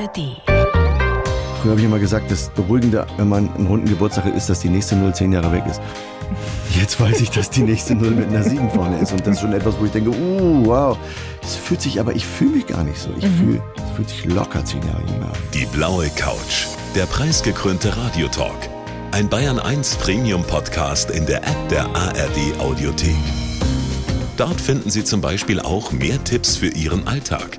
ARD. Früher habe ich immer gesagt, das Beruhigende, wenn man einen runden Geburtstag hat, ist, dass die nächste Null zehn Jahre weg ist. Jetzt weiß ich, dass die nächste Null mit einer 7 vorne ist. Und das ist schon etwas, wo ich denke, uh, wow. Es fühlt sich, aber ich fühle mich gar nicht so. Ich fühle, es fühlt sich locker zehn Jahre jünger an. Die blaue Couch. Der preisgekrönte Radiotalk. Ein Bayern 1 Premium Podcast in der App der ARD Audiothek. Dort finden Sie zum Beispiel auch mehr Tipps für Ihren Alltag.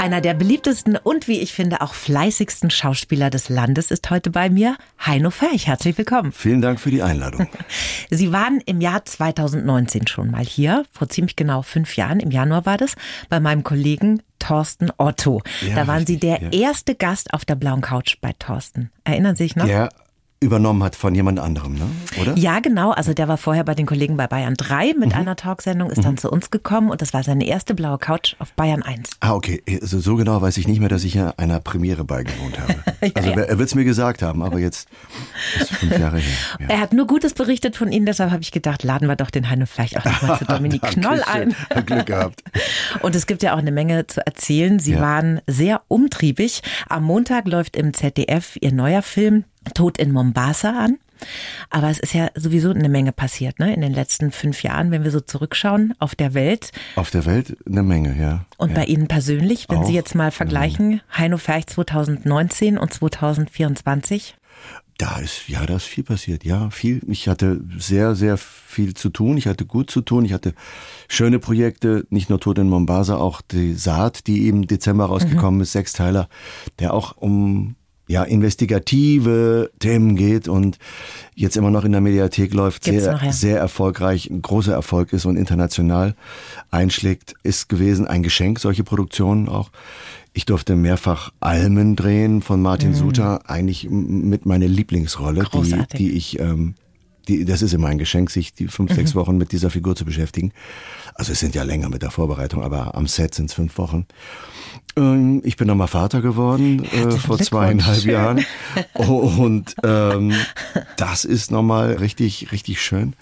Einer der beliebtesten und wie ich finde auch fleißigsten Schauspieler des Landes ist heute bei mir, Heino Ferch. Herzlich willkommen. Vielen Dank für die Einladung. Sie waren im Jahr 2019 schon mal hier, vor ziemlich genau fünf Jahren, im Januar war das, bei meinem Kollegen Thorsten Otto. Ja, da waren Sie richtig, der ja. erste Gast auf der blauen Couch bei Thorsten. Erinnern Sie sich noch? Der übernommen hat von jemand anderem, ne? oder? Ja, genau. Also der war vorher bei den Kollegen bei Bayern 3 mit Mhm. einer Talksendung, ist dann zu uns gekommen und das war seine erste blaue Couch auf Bayern 1. Ah, okay. Also so genau weiß ich nicht mehr, dass ich ja einer Premiere beigewohnt habe. also ja. er wird es mir gesagt haben, aber jetzt ist fünf Jahre her. Ja. Er hat nur Gutes berichtet von Ihnen, deshalb habe ich gedacht, laden wir doch den Heino vielleicht auch nochmal zu Dominik Knoll ein. Glück gehabt. Und es gibt ja auch eine Menge zu erzählen. Sie Ja. waren sehr umtriebig. Am Montag läuft im ZDF Ihr neuer Film Tod in Mombasa an. Aber es ist ja sowieso eine Menge passiert, ne? In den letzten fünf Jahren, wenn wir so zurückschauen auf der Welt. Auf der Welt eine Menge, ja. Und ja. bei Ihnen persönlich, wenn Sie Auch jetzt mal vergleichen, Heino Ferch 2019 und 2024. Da ist, ja, da ist viel passiert, ja, viel. Ich hatte sehr, sehr viel zu tun. Ich hatte gut zu tun. Ich hatte schöne Projekte, nicht nur Tod in Mombasa, auch die Saat, die im Dezember rausgekommen ist, Sechsteiler, der auch um, ja, investigative Themen geht und jetzt immer noch in der Mediathek läuft, Gibt's sehr, noch, ja. sehr erfolgreich, ein großer Erfolg ist und international einschlägt, ist gewesen ein Geschenk, solche Produktionen auch. Ich durfte mehrfach Almen drehen von Martin Suter, eigentlich mit meiner Lieblingsrolle, die, Mhm. Die ich, ähm, die, das ist immer ein Geschenk, sich die fünf, Mhm. sechs Wochen mit dieser Figur zu beschäftigen. Also es sind ja länger mit der Vorbereitung, aber am Set sind es fünf Wochen. Ähm, Ich bin nochmal Vater geworden äh, vor zweieinhalb Jahren. Und ähm, das ist nochmal richtig, richtig schön.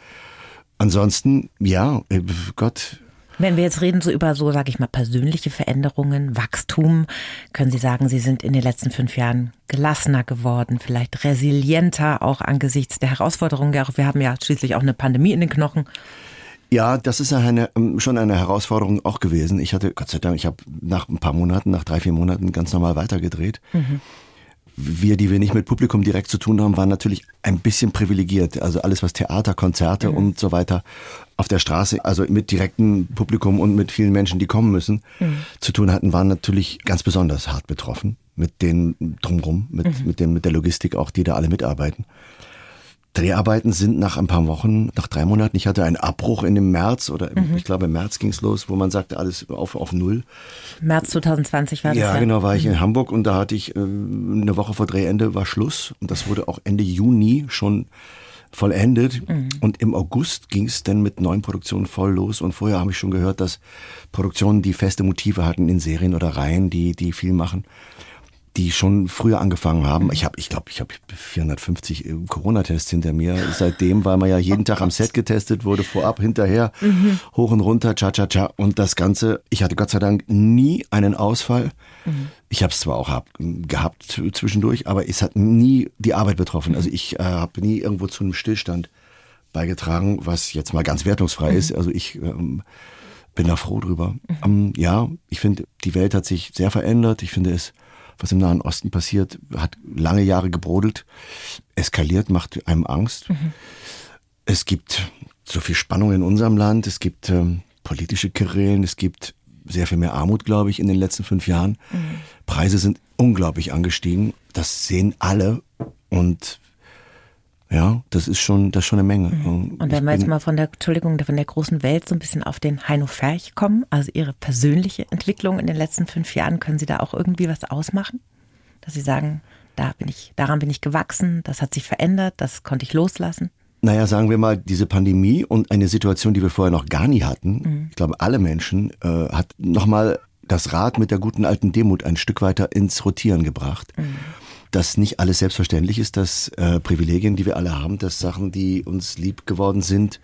Ansonsten, ja, äh, Gott, Wenn wir jetzt reden so über so, sage ich mal, persönliche Veränderungen, Wachstum, können Sie sagen, Sie sind in den letzten fünf Jahren gelassener geworden, vielleicht resilienter auch angesichts der Herausforderungen. Ja, Wir haben ja schließlich auch eine Pandemie in den Knochen. Ja, das ist eine, ähm, schon eine Herausforderung auch gewesen. Ich hatte, Gott sei Dank, ich habe nach ein paar Monaten, nach drei, vier Monaten ganz normal weitergedreht. Wir, die wir nicht mit Publikum direkt zu tun haben, waren natürlich ein bisschen privilegiert. Also alles, was Theater, Konzerte und so weiter auf der Straße, also mit direktem Publikum und mit vielen Menschen, die kommen müssen, zu tun hatten, waren natürlich ganz besonders hart betroffen. Mit den drumrum, mit, mit, dem, mit der Logistik auch, die da alle mitarbeiten. Dreharbeiten sind nach ein paar Wochen, nach drei Monaten, ich hatte einen Abbruch in dem März oder im, ich glaube im März ging's los, wo man sagte, alles auf, auf Null. März 2020 war das ja. Ja, genau, war ich in Hamburg und da hatte ich äh, eine Woche vor Drehende war Schluss und das wurde auch Ende Juni schon vollendet. Und im August ging's dann mit neuen Produktionen voll los und vorher habe ich schon gehört, dass Produktionen, die feste Motive hatten in Serien oder Reihen, die die viel machen, die schon früher angefangen haben. Ich habe, ich glaube, ich habe 450 äh, Corona-Tests hinter mir seitdem, weil man ja jeden Tag am Set getestet wurde, vorab, hinterher, hoch und runter, cha cha cha und das Ganze. Ich hatte Gott sei Dank nie einen Ausfall. Ich habe es zwar auch hab, gehabt zwischendurch, aber es hat nie die Arbeit betroffen. Also ich äh, habe nie irgendwo zu einem Stillstand beigetragen, was jetzt mal ganz wertungsfrei ist. Also ich ähm, bin da froh drüber. Ähm, ja, ich finde, die Welt hat sich sehr verändert. Ich finde es, was im Nahen Osten passiert, hat lange Jahre gebrodelt, eskaliert, macht einem Angst. Es gibt so viel Spannung in unserem Land, es gibt ähm, politische Querelen, es gibt sehr viel mehr Armut, glaube ich, in den letzten fünf Jahren. Preise sind unglaublich angestiegen. Das sehen alle und ja, das ist schon, das ist schon eine Menge. Und Ich wenn wir jetzt mal von der, Entschuldigung, von der großen Welt so ein bisschen auf den Heino Ferch kommen, also Ihre persönliche Entwicklung in den letzten fünf Jahren, können Sie da auch irgendwie was ausmachen? Dass Sie sagen, da bin ich, daran bin ich gewachsen, das hat sich verändert, das konnte ich loslassen? Naja, sagen wir mal, diese Pandemie und eine Situation, die wir vorher noch gar nie hatten, ich glaube, alle Menschen, äh, hat nochmal das Rad mit der guten alten Demut ein Stück weiter ins Rotieren gebracht. Dass nicht alles selbstverständlich ist, dass äh, Privilegien, die wir alle haben, dass Sachen, die uns lieb geworden sind,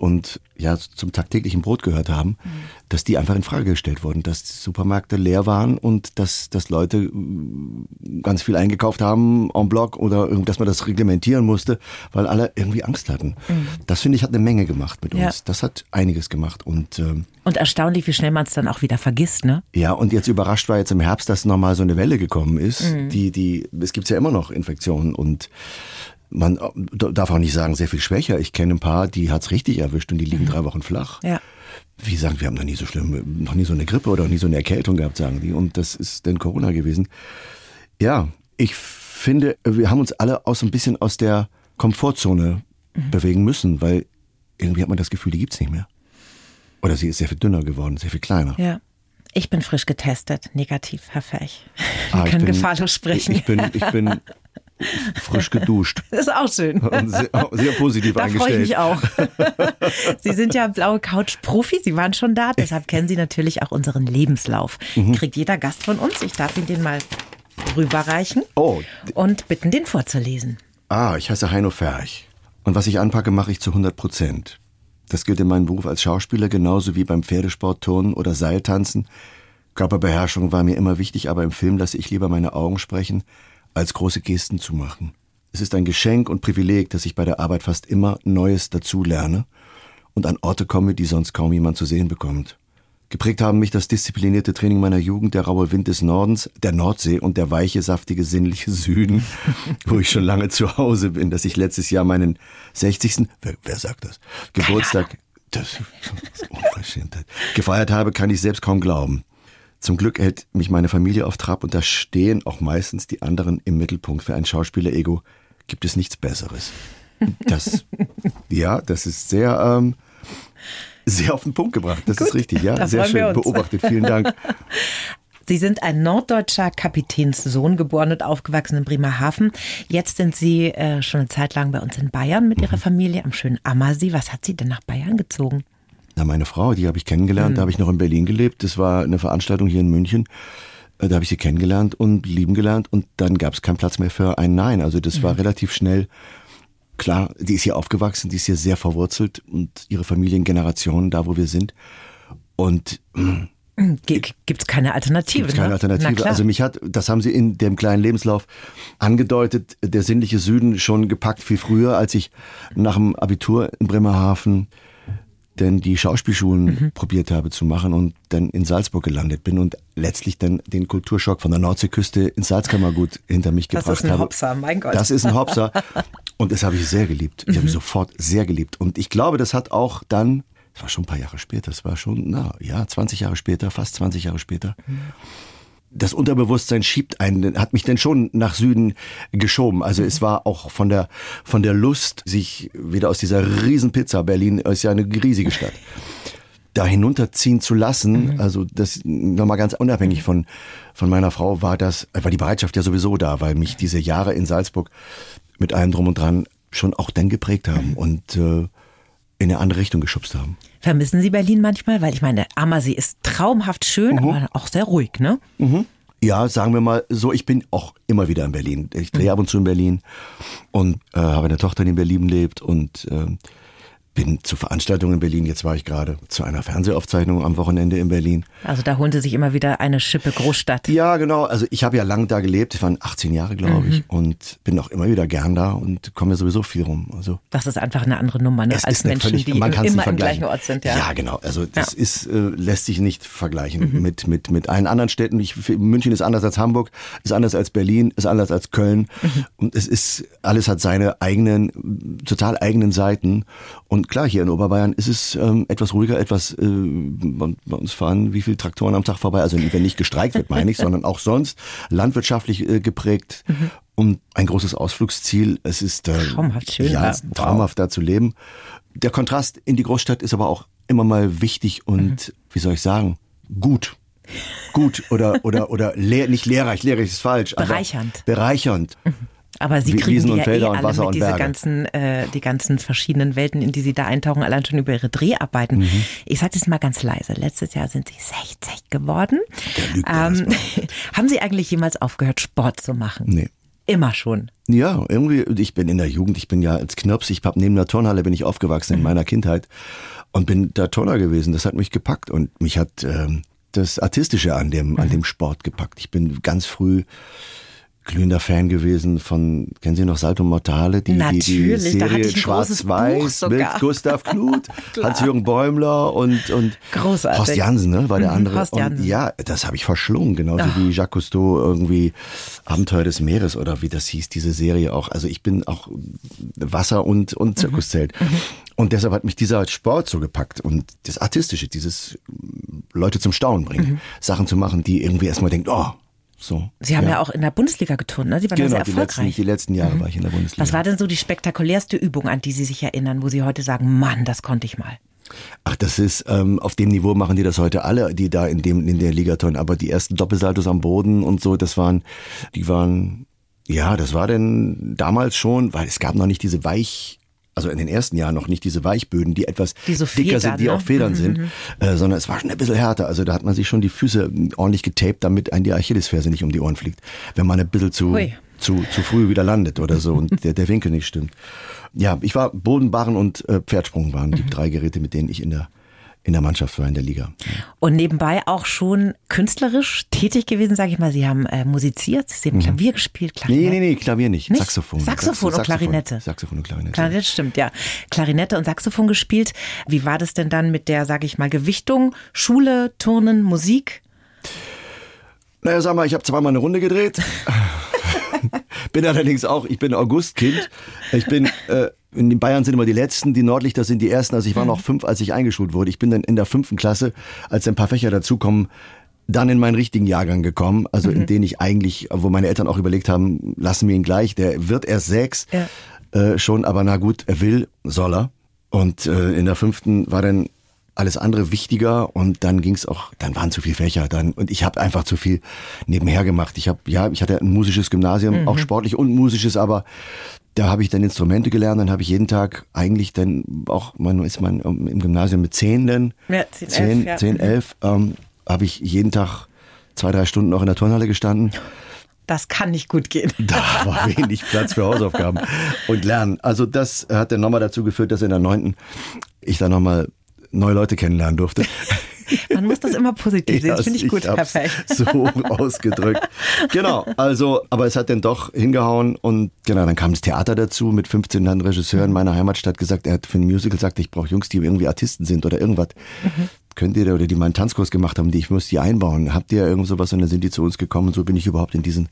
und ja zum tagtäglichen Brot gehört haben, mhm. dass die einfach in Frage gestellt wurden, dass die Supermärkte leer waren und dass, dass Leute äh, ganz viel eingekauft haben en bloc oder dass man das reglementieren musste, weil alle irgendwie Angst hatten. Mhm. Das finde ich hat eine Menge gemacht mit uns. Ja. Das hat einiges gemacht und ähm, und erstaunlich, wie schnell man es dann auch wieder vergisst, ne? Ja, und jetzt überrascht war jetzt im Herbst, dass nochmal so eine Welle gekommen ist. Mhm. Die, die, es gibt ja immer noch Infektionen und man äh, darf auch nicht sagen, sehr viel schwächer. Ich kenne ein paar, die hat's richtig erwischt und die liegen mhm. drei Wochen flach. Ja. Wie sagen, wir haben noch nie so schlimm, noch nie so eine Grippe oder noch nie so eine Erkältung gehabt, sagen die. Und das ist denn Corona gewesen. Ja, ich finde, wir haben uns alle aus ein bisschen aus der Komfortzone mhm. bewegen müssen, weil irgendwie hat man das Gefühl, die gibt's nicht mehr. Oder sie ist sehr viel dünner geworden, sehr viel kleiner. Ja. Ich bin frisch getestet, negativ, Herr Fech. Wir ah, können bin, gefahrlos sprechen. Ich bin, ich bin frisch geduscht. Das ist auch schön. Und sehr, sehr positiv da eingestellt. Da freue ich mich auch. Sie sind ja blaue Couch-Profi, Sie waren schon da, deshalb kennen Sie natürlich auch unseren Lebenslauf. Mhm. Kriegt jeder Gast von uns, ich darf Ihnen den mal rüberreichen oh. und bitten, den vorzulesen. Ah, ich heiße Heino Ferch. Und was ich anpacke, mache ich zu 100 Prozent. Das gilt in meinem Beruf als Schauspieler genauso wie beim Pferdesport, Turnen oder Seiltanzen. Körperbeherrschung war mir immer wichtig, aber im Film lasse ich lieber meine Augen sprechen, als große Gesten zu machen. Es ist ein Geschenk und Privileg, dass ich bei der Arbeit fast immer Neues dazu lerne und an Orte komme, die sonst kaum jemand zu sehen bekommt. Geprägt haben mich das disziplinierte Training meiner Jugend, der raue Wind des Nordens, der Nordsee und der weiche, saftige, sinnliche Süden, wo ich schon lange zu Hause bin, dass ich letztes Jahr meinen 60. Wer, wer sagt das? Geburtstag, das ist Unverschämtheit, gefeiert habe, kann ich selbst kaum glauben. Zum Glück hält mich meine Familie auf Trab und da stehen auch meistens die anderen im Mittelpunkt. Für ein Schauspieler-Ego gibt es nichts Besseres. Das, ja, das ist sehr, ähm, sehr auf den Punkt gebracht. Das Gut, ist richtig, ja. Sehr schön beobachtet. Vielen Dank. Sie sind ein norddeutscher Kapitänssohn, geboren und aufgewachsen in Bremerhaven. Jetzt sind Sie äh, schon eine Zeit lang bei uns in Bayern mit Ihrer mhm. Familie am schönen Ammersee. Was hat Sie denn nach Bayern gezogen? Na, meine Frau, die habe ich kennengelernt, mhm. da habe ich noch in Berlin gelebt. Das war eine Veranstaltung hier in München. Äh, da habe ich sie kennengelernt und lieben gelernt und dann gab es keinen Platz mehr für ein Nein. Also das mhm. war relativ schnell klar, die ist hier aufgewachsen, die ist hier sehr verwurzelt und ihre Familiengeneration, da wo wir sind. Und mhm. Gibt es keine Alternative? Gibt's keine ne? Alternative. Also mich hat, das haben Sie in dem kleinen Lebenslauf angedeutet, der sinnliche Süden schon gepackt viel früher, als ich nach dem Abitur in Bremerhaven denn die Schauspielschulen mhm. probiert habe zu machen und dann in Salzburg gelandet bin und letztlich dann den Kulturschock von der Nordseeküste ins Salzkammergut hinter mich gebracht habe. Das ist ein habe. Hopser, mein Gott. Das ist ein Hopser. Und das habe ich sehr geliebt. Ich mhm. habe sofort sehr geliebt. Und ich glaube, das hat auch dann, das war schon ein paar Jahre später, das war schon, na ja, 20 Jahre später, fast 20 Jahre später, mhm das Unterbewusstsein schiebt einen, hat mich denn schon nach Süden geschoben. Also es war auch von der, von der Lust, sich wieder aus dieser Riesenpizza, Berlin ist ja eine riesige Stadt, da hinunterziehen zu lassen. Mhm. Also das nochmal ganz unabhängig von, von meiner Frau war das, war die Bereitschaft ja sowieso da, weil mich diese Jahre in Salzburg mit allem drum und dran schon auch dann geprägt haben. Mhm. Und äh, in eine andere Richtung geschubst haben. Vermissen Sie Berlin manchmal? Weil ich meine, Ammersee ist traumhaft schön, mhm. aber auch sehr ruhig, ne? Mhm. Ja, sagen wir mal so, ich bin auch immer wieder in Berlin. Ich drehe mhm. ab und zu in Berlin und äh, habe eine Tochter, die in Berlin lebt und äh, bin zu Veranstaltungen in Berlin. Jetzt war ich gerade zu einer Fernsehaufzeichnung am Wochenende in Berlin. Also da holen Sie sich immer wieder eine Schippe Großstadt. Ja, genau. Also ich habe ja lang da gelebt. Ich war 18 Jahre, glaube ich, mhm. und bin auch immer wieder gern da und komme ja sowieso viel rum. Also das ist einfach eine andere Nummer ne? als Menschen, völlig, die immer im gleichen Ort sind. Ja, ja genau. Also das ja. ist äh, lässt sich nicht vergleichen mhm. mit mit mit allen anderen Städten. Ich, München ist anders als Hamburg, ist anders als Berlin, ist anders als Köln mhm. und es ist alles hat seine eigenen total eigenen Seiten und klar hier in Oberbayern Bayern ist es ähm, etwas ruhiger, etwas, äh, bei uns fahren wie viele Traktoren am Tag vorbei, also wenn nicht gestreikt wird, meine ich, sondern auch sonst landwirtschaftlich äh, geprägt mhm. und ein großes Ausflugsziel. Es ist äh, traumhaft schön. Ja, wow. traumhaft da zu leben. Der Kontrast in die Großstadt ist aber auch immer mal wichtig und, mhm. wie soll ich sagen, gut gut oder oder oder lehr, nicht lehrreich, lehrreich ist falsch, bereichernd. bereichernd. Mhm. Aber Sie kriegen Wiesen und Felder ja eh und Wasser und diese ganzen, äh, die ganzen verschiedenen Welten, in die Sie da eintauchen, allein schon über Ihre Dreharbeiten. Mhm. Ich sage das mal ganz leise. Letztes Jahr sind Sie 60 geworden. Ähm, haben Sie eigentlich jemals aufgehört, Sport zu machen? Nee. immer schon. Ja, irgendwie, ich bin in der Jugend, ich bin ja als Knirps, ich hab neben der Turnhalle bin ich aufgewachsen in meiner Kindheit und bin da Turner gewesen. Das hat mich gepackt und mich hat ähm, das Artistische an dem, an dem Sport gepackt. Ich bin ganz früh glühender Fan gewesen von, kennen Sie noch Salto Mortale? Die, Natürlich, die, die Serie Schwarz-Weiß mit Gustav Knuth, Hans-Jürgen Bäumler und, und Großartig. Horst Jansen, ne, war der Mhm, andere. Horst Jansen. Und ja, das habe ich verschlungen, genauso Ach. wie Jacques Cousteau irgendwie Abenteuer des Meeres oder wie das hieß, diese Serie auch. Also ich bin auch Wasser- und, und Zirkuszelt. Und deshalb hat mich dieser Sport so gepackt und das Artistische, dieses Leute zum Staunen bringen, Sachen zu machen, die irgendwie erstmal denkt, oh, so. Sie haben ja, auch in der Bundesliga geturnt, ne? Sie waren Genau, da sehr die letzten, erfolgreich. die letzten Jahre war ich in der Bundesliga. Was war denn so die spektakulärste Übung, an die Sie sich erinnern, wo Sie heute sagen, Mann, das konnte ich mal? Ach, das ist, ähm, auf dem Niveau machen die das heute alle, die da in dem, in der Liga turnen. Aber die ersten Doppelsaltos am Boden und so, das waren, die waren, ja, das war denn damals schon, weil es gab noch nicht diese Weich, also in den ersten Jahren noch nicht diese Weichböden, die etwas Die so dicker federn, sind, die ne? auch Federn sind, äh, sondern es war schon ein bisschen härter. Also da hat man sich schon die Füße ordentlich getaped, damit ein die Achillesferse nicht um die Ohren fliegt. Wenn man ein bisschen zu, zu, zu früh wieder landet oder so und der, der Winkel nicht stimmt. Ja, ich war Boden, Barren und äh, Pferdsprung waren die drei Geräte, mit denen ich in der, in der Mannschaft war, in der Liga. Und nebenbei auch schon künstlerisch tätig gewesen, sage ich mal. Sie haben äh, musiziert, Sie haben Klavier gespielt, Mhm. Nee, Klarinette. nee, nee, Klavier nicht. Nicht? Saxophon. Saxophon und Klarinette. Saxophon und Klarinette. Klarinette stimmt, ja. Klarinette und Saxophon gespielt. Wie war das denn dann mit der, sage ich mal, Gewichtung? Schule, Turnen, Musik? Naja, sag mal, ich habe zweimal eine Runde gedreht. bin allerdings auch, ich bin Augustkind. Ich bin, äh, in Bayern sind immer die Letzten, die Nordlichter sind die Ersten. Also ich war noch fünf, als ich eingeschult wurde. Ich bin dann in der fünften Klasse, als ein paar Fächer dazukommen, dann in meinen richtigen Jahrgang gekommen. Also in den ich eigentlich, wo meine Eltern auch überlegt haben, lassen wir ihn gleich, der wird erst sechs. Ja. Äh, schon, aber na gut, er will, soll er. Und äh, in der fünften war dann alles andere wichtiger und dann ging's auch, dann waren zu viele Fächer dann und ich habe einfach zu viel nebenher gemacht. Ich habe ja, ich hatte ein musisches Gymnasium, auch sportlich und musisches, aber da habe ich dann Instrumente gelernt, dann habe ich jeden Tag eigentlich dann auch, man ist man im Gymnasium mit zehn dann, Ja, 10, 11, zehn, ja. zehn, elf, ähm, habe ich jeden Tag zwei, drei Stunden auch in der Turnhalle gestanden. Das kann nicht gut gehen. Da war wenig Platz für Hausaufgaben und Lernen. Also das hat dann nochmal dazu geführt, dass in der neunten ich dann nochmal neue Leute kennenlernen durfte. Man muss das immer positiv sehen. Das finde ich gut, hab's Fech. So ausgedrückt. Genau, also, aber es hat dann doch hingehauen und genau, dann kam das Theater dazu mit 15 dann Regisseuren in meiner Heimatstadt gesagt, er hat für ein Musical gesagt, ich brauche Jungs, die irgendwie Artisten sind oder irgendwas. Mhm. Könnt ihr da, oder die mal einen Tanzkurs gemacht haben, die ich muss die einbauen. Habt ihr irgend sowas und dann sind die zu uns gekommen und so bin ich überhaupt in diesen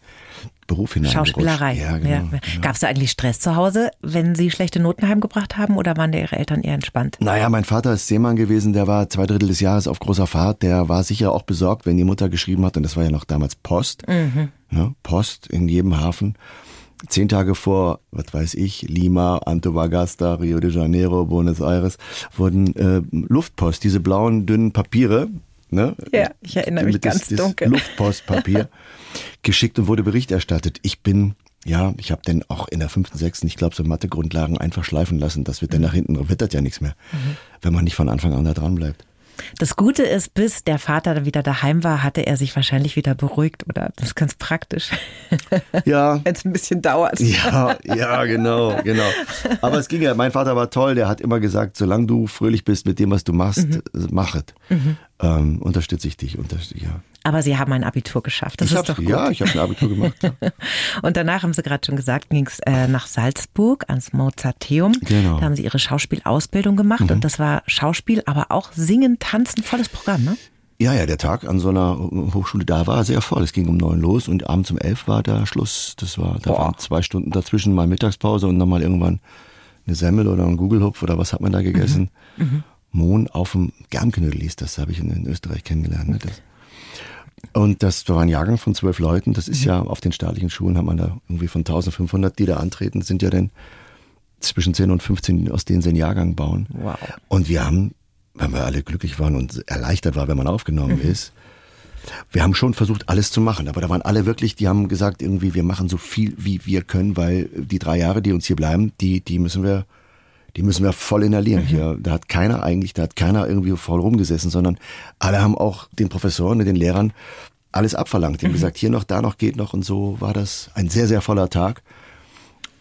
Beruf hineingerutscht. Schauspielerei. Ja, genau. Ja. Gab es da eigentlich Stress zu Hause, wenn Sie schlechte Noten heimgebracht haben oder waren da Ihre Eltern eher entspannt? Naja, mein Vater ist Seemann gewesen, der war zwei Drittel des Jahres auf großer Fahrt, der war sicher auch besorgt, wenn die Mutter geschrieben hat, und das war ja noch damals Post, ne, Post in jedem Hafen. Zehn Tage vor, was weiß ich, Lima, Antofagasta, Rio de Janeiro, Buenos Aires, wurden äh, Luftpost, diese blauen, dünnen Papiere, ne? Ja, ich erinnere mich Mit das- ganz das dunkel. Luftpostpapier geschickt und wurde Bericht erstattet. Ich bin, ja, ich habe dann auch in der fünften, sechsten, ich glaube, so Mathegrundlagen einfach schleifen lassen. Das wird dann nach hinten, wittert ja nichts mehr, wenn man nicht von Anfang an da dran bleibt. Das Gute ist, bis der Vater dann wieder daheim war, hatte er sich wahrscheinlich wieder beruhigt oder das ist ganz praktisch, Ja. wenn es ein bisschen dauert. Ja, ja, genau, genau. Aber es ging ja, mein Vater war toll, der hat immer gesagt, solange du fröhlich bist mit dem, was du machst, Mhm. äh, mach es. Ähm, unterstütze ich dich. Unterst ja. Aber Sie haben ein Abitur geschafft. Das ich ist doch gut. Ja, ich habe ein Abitur gemacht. Ja. Und danach haben Sie gerade schon gesagt, ging es äh, nach Salzburg ans Mozarteum. Genau. Mhm. Da haben Sie Ihre Schauspielausbildung gemacht und das war Schauspiel, aber auch Singen, Tanzen, volles Programm, ne? Ja, ja, der Tag an so einer Hochschule da war sehr voll. Es ging um neun los und abends um elf war der Schluss. Das war, da Boah. waren zwei Stunden dazwischen, mal Mittagspause und dann mal irgendwann eine Semmel oder ein Gugelhupf oder was hat man da gegessen? Mohn auf dem Germknödel hieß das, habe ich in, in Österreich kennengelernt. Ne? Das. Und das war ein Jahrgang von zwölf Leuten. Das ist ja auf den staatlichen Schulen hat man da irgendwie von 1500, die da antreten, sind ja dann zwischen 10 und 15, aus denen sie einen Jahrgang bauen. Wow. Und wir haben, wenn wir alle glücklich waren und erleichtert war, wenn man aufgenommen ist, wir haben schon versucht, alles zu machen. Aber da waren alle wirklich, die haben gesagt, irgendwie, wir machen so viel, wie wir können, weil die drei Jahre, die uns hier bleiben, die, die müssen wir, die müssen wir voll inhalieren hier. Da hat keiner eigentlich, da hat keiner irgendwie voll rumgesessen, sondern alle haben auch den Professoren und den Lehrern alles abverlangt. Die haben gesagt, hier noch, da noch, geht noch und so war das ein sehr, sehr voller Tag.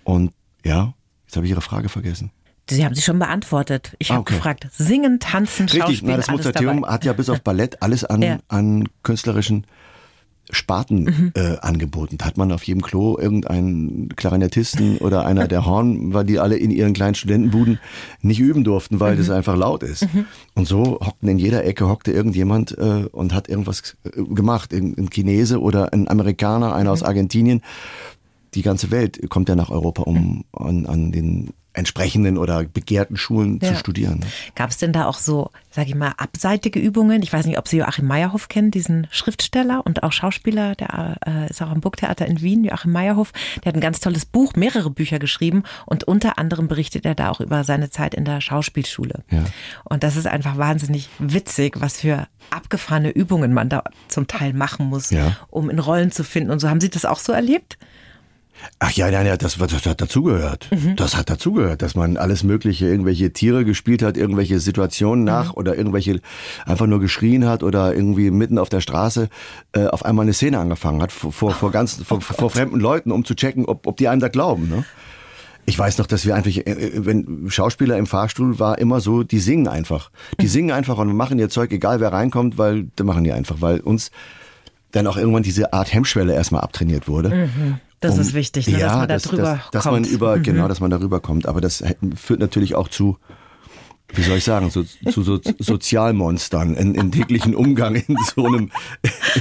Und ja, jetzt habe ich Ihre Frage vergessen. Sie haben sie schon beantwortet. Ich Ah, habe okay. gefragt, singen, tanzen, Richtig, Schauspiel, na, das Mozarteum hat ja bis auf Ballett alles an, Ja. an künstlerischen Sparten Mhm. äh, angeboten. Da hat man auf jedem Klo irgendeinen Klarinettisten oder einer der Horn, weil die alle in ihren kleinen Studentenbuden nicht üben durften, weil Mhm. das einfach laut ist. Und so hockten in jeder Ecke hockte irgendjemand äh, und hat irgendwas äh, gemacht. Ein, ein Chinese oder ein Amerikaner, einer Mhm. aus Argentinien. Die ganze Welt kommt ja nach Europa, um an, an den entsprechenden oder begehrten Schulen zu Ja. studieren. Gab es denn da auch so, sag ich mal, abseitige Übungen? Ich weiß nicht, ob Sie Joachim Meyerhoff kennen, diesen Schriftsteller und auch Schauspieler, der äh, ist auch am Burgtheater in Wien, Joachim Meyerhoff. Der hat ein ganz tolles Buch, mehrere Bücher geschrieben und unter anderem berichtet er da auch über seine Zeit in der Schauspielschule. Ja. Und das ist einfach wahnsinnig witzig, was für abgefahrene Übungen man da zum Teil machen muss, Ja. um in Rollen zu finden. Und so haben Sie das auch so erlebt? Ach ja, nein, ja, das, das hat dazugehört. Das hat dazugehört, dass man alles Mögliche, irgendwelche Tiere gespielt hat, irgendwelche Situationen nach oder irgendwelche einfach nur geschrien hat oder irgendwie mitten auf der Straße äh, auf einmal eine Szene angefangen hat vor, vor, vor ganz vor, fremden Leuten, um zu checken, ob, ob die einem da glauben. Ne? Ich weiß noch, dass wir einfach, äh, wenn Schauspieler im Fahrstuhl war, immer so, die singen einfach. Die singen einfach und machen ihr Zeug, egal wer reinkommt, weil, die machen die einfach, weil uns dann auch irgendwann diese Art Hemmschwelle erstmal abtrainiert wurde. Das Um- ist wichtig, ne, dass man da dass, drüber dass, dass kommt. man über, genau, dass man darüber kommt. Aber das führt natürlich auch zu, wie soll ich sagen, so, zu so Sozialmonstern in, in täglichen Umgang in so einem,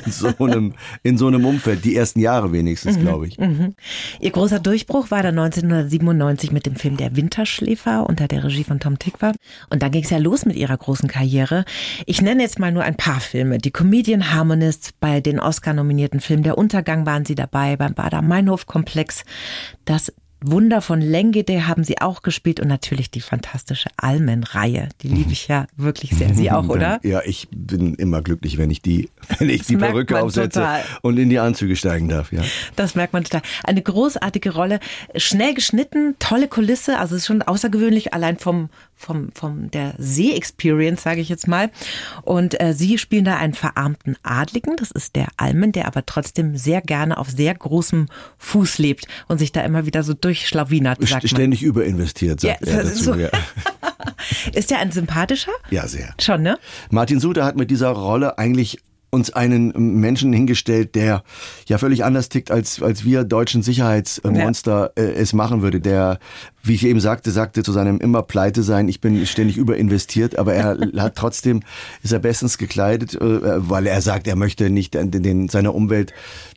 in so einem, in so einem Umfeld. Die ersten Jahre wenigstens, glaube ich. Ihr großer Durchbruch war dann 1997 mit dem Film Der Winterschläfer unter der Regie von Tom Tick Und dann ging es ja los mit ihrer großen Karriere. Ich nenne jetzt mal nur ein paar Filme. Die Comedian Harmonist, bei den Oscar-nominierten Filmen Der Untergang waren sie dabei, beim Bader-Meinhof-Komplex. Das Wunder von Lengede haben sie auch gespielt und natürlich die fantastische Almen-Reihe. Die liebe ich ja wirklich sehr. Sie auch, oder? Ja, ich bin immer glücklich, wenn ich die, wenn ich die merkt Perücke aufsetze total. und in die Anzüge steigen darf, ja. Das merkt man total. Eine großartige Rolle, schnell geschnitten, tolle Kulisse, also es ist schon außergewöhnlich, allein vom vom vom der See-Experience, sage ich jetzt mal. Und äh, Sie spielen da einen verarmten Adligen, das ist der Almen, der aber trotzdem sehr gerne auf sehr großem Fuß lebt und sich da immer wieder so durchschlawinert, sagt man. Ständig überinvestiert, sagt Ja, er das dazu. so. Ja. Ist der ein sympathischer? ja, sehr. Schon, ne? Martin Suter hat mit dieser Rolle eigentlich uns einen Menschen hingestellt, der ja völlig anders tickt, als, als wir deutschen Sicherheitsmonster äh, es machen würde. Der, wie ich eben sagte, sagte zu seinem immer pleite sein, ich bin ständig überinvestiert, aber er hat trotzdem, ist er bestens gekleidet, äh, weil er sagt, er möchte nicht den, den, seiner Umwelt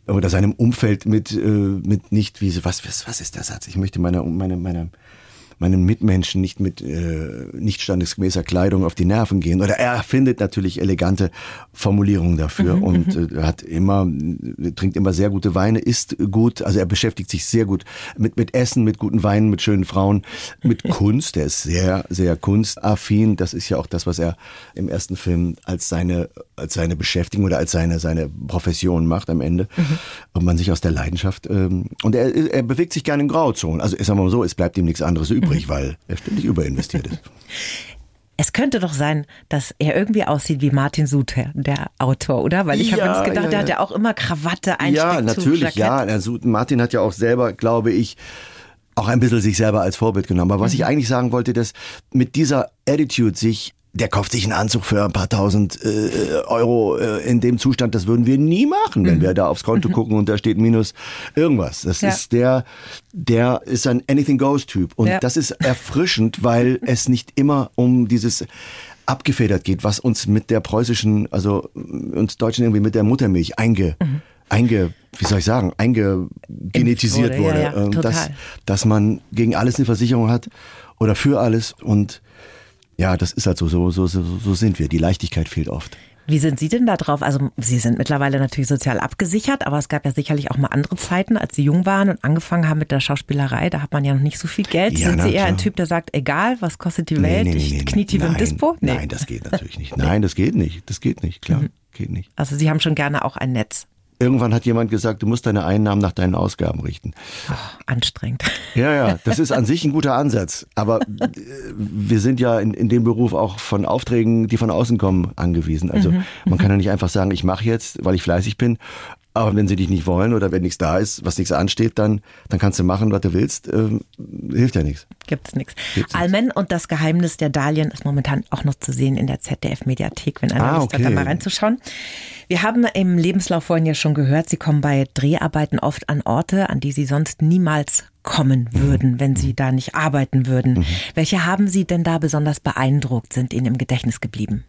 oder seinem Umfeld mit, äh, mit nicht, wie, was, was, was ist der Satz? Ich möchte meine, meine, meine, meinen Mitmenschen nicht mit äh, nicht standesgemäßer Kleidung auf die Nerven gehen. Oder er findet natürlich elegante Formulierungen dafür Mhm, und äh, hat immer, äh, trinkt immer sehr gute Weine, isst gut, also er beschäftigt sich sehr gut mit, mit Essen, mit guten Weinen, mit schönen Frauen, mit Kunst. Er ist sehr, sehr kunstaffin. Das ist ja auch das, was er im ersten Film als seine, als seine Beschäftigung oder als seine, seine Profession macht am Ende. Und man sich aus der Leidenschaft, ähm, und er, er bewegt sich gerne in Grauzonen. Also ich sag mal so, es bleibt ihm nichts anderes übrig, weil er ständig überinvestiert ist. Es könnte doch sein, dass er irgendwie aussieht wie Martin Suter, der Autor, oder? Weil ich habe Ja, jetzt gedacht, ja, der ja. hat ja auch immer Krawatte, Einsteck Ja, natürlich, ja. Martin hat ja auch selber, glaube ich, auch ein bisschen sich selber als Vorbild genommen. Aber was ich eigentlich sagen wollte, dass mit dieser Attitude sich der kauft sich einen Anzug für ein paar tausend äh, Euro äh, in dem Zustand, das würden wir nie machen, wenn wir da aufs Konto gucken und da steht minus irgendwas. Das Ja. ist der, der ist ein Anything Goes Typ. Und Ja. das ist erfrischend, weil es nicht immer um dieses abgefedert geht, was uns mit der preußischen, also uns Deutschen irgendwie mit der Muttermilch einge, einge, wie soll ich sagen, eingegenetisiert wurde, ja, ja, Ähm, dass, dass man gegen alles eine Versicherung hat oder für alles und ja, das ist halt so, so, so, so, so sind wir. Die Leichtigkeit fehlt oft. Wie sind Sie denn da drauf? Also Sie sind mittlerweile natürlich sozial abgesichert, aber es gab ja sicherlich auch mal andere Zeiten, als Sie jung waren und angefangen haben mit der Schauspielerei. Da hat man ja noch nicht so viel Geld. Ja, sind na, Sie eher ein klar. Typ, der sagt, egal, was kostet die Welt, ich knie tief im Dispo? Nee. Nein, das geht natürlich nicht. Nein, das geht nicht. Das geht nicht, klar. Geht nicht. Also Sie haben schon gerne auch ein Netz. Irgendwann hat jemand gesagt, du musst deine Einnahmen nach deinen Ausgaben richten. Oh, anstrengend. Ja, ja, das ist an sich ein guter Ansatz. Aber äh, wir sind ja in, in dem Beruf auch von Aufträgen, die von außen kommen, angewiesen. Also mhm. man kann ja nicht einfach sagen, ich mache jetzt, weil ich fleißig bin. Aber wenn sie dich nicht wollen oder wenn nichts da ist, was nichts ansteht, dann, dann kannst du machen, was du willst. Ähm, hilft ja nichts. Gibt es nichts. Almen und das Geheimnis der Dahlien ist momentan auch noch zu sehen in der ZDF-Mediathek, wenn einer ah, Lust okay. hat, da mal reinzuschauen. Wir haben im Lebenslauf vorhin ja schon gehört, Sie kommen bei Dreharbeiten oft an Orte, an die Sie sonst niemals kommen würden, wenn Sie da nicht arbeiten würden. Mhm. Welche haben Sie denn da besonders beeindruckt, sind Ihnen im Gedächtnis geblieben?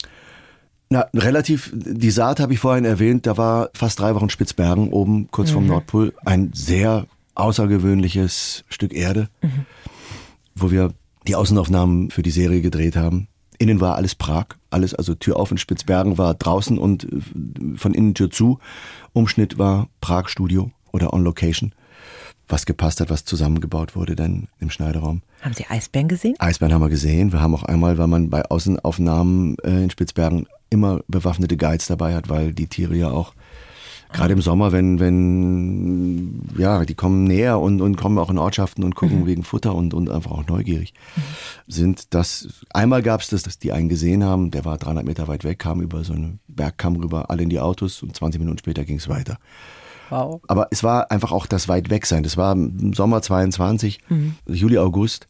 Na, relativ, die Saat habe ich vorhin erwähnt, da war fast drei Wochen Spitzbergen oben, kurz mhm. vom Nordpol. Ein sehr außergewöhnliches Stück Erde, mhm. wo wir die Außenaufnahmen für die Serie gedreht haben. Innen war alles Prag, alles, also Tür auf in Spitzbergen war draußen und äh, von innen Tür zu. Umschnitt war Prag Studio oder On Location was gepasst hat, was zusammengebaut wurde dann im Schneideraum. Haben Sie Eisbären gesehen? Eisbären haben wir gesehen. Wir haben auch einmal, weil man bei Außenaufnahmen äh, in Spitzbergen immer bewaffnete Guides dabei hat, weil die Tiere ja auch gerade im Sommer, wenn, wenn, ja, die kommen näher und, und kommen auch in Ortschaften und gucken mhm. wegen Futter und, und einfach auch neugierig mhm. sind. Das, einmal gab es das, dass die einen gesehen haben, der war 300 Meter weit weg, kam über so einen Bergkamm rüber, alle in die Autos und 20 Minuten später ging es weiter. Wow. Aber es war einfach auch das weit weg sein. Das war im Sommer 22, mhm. Juli, August,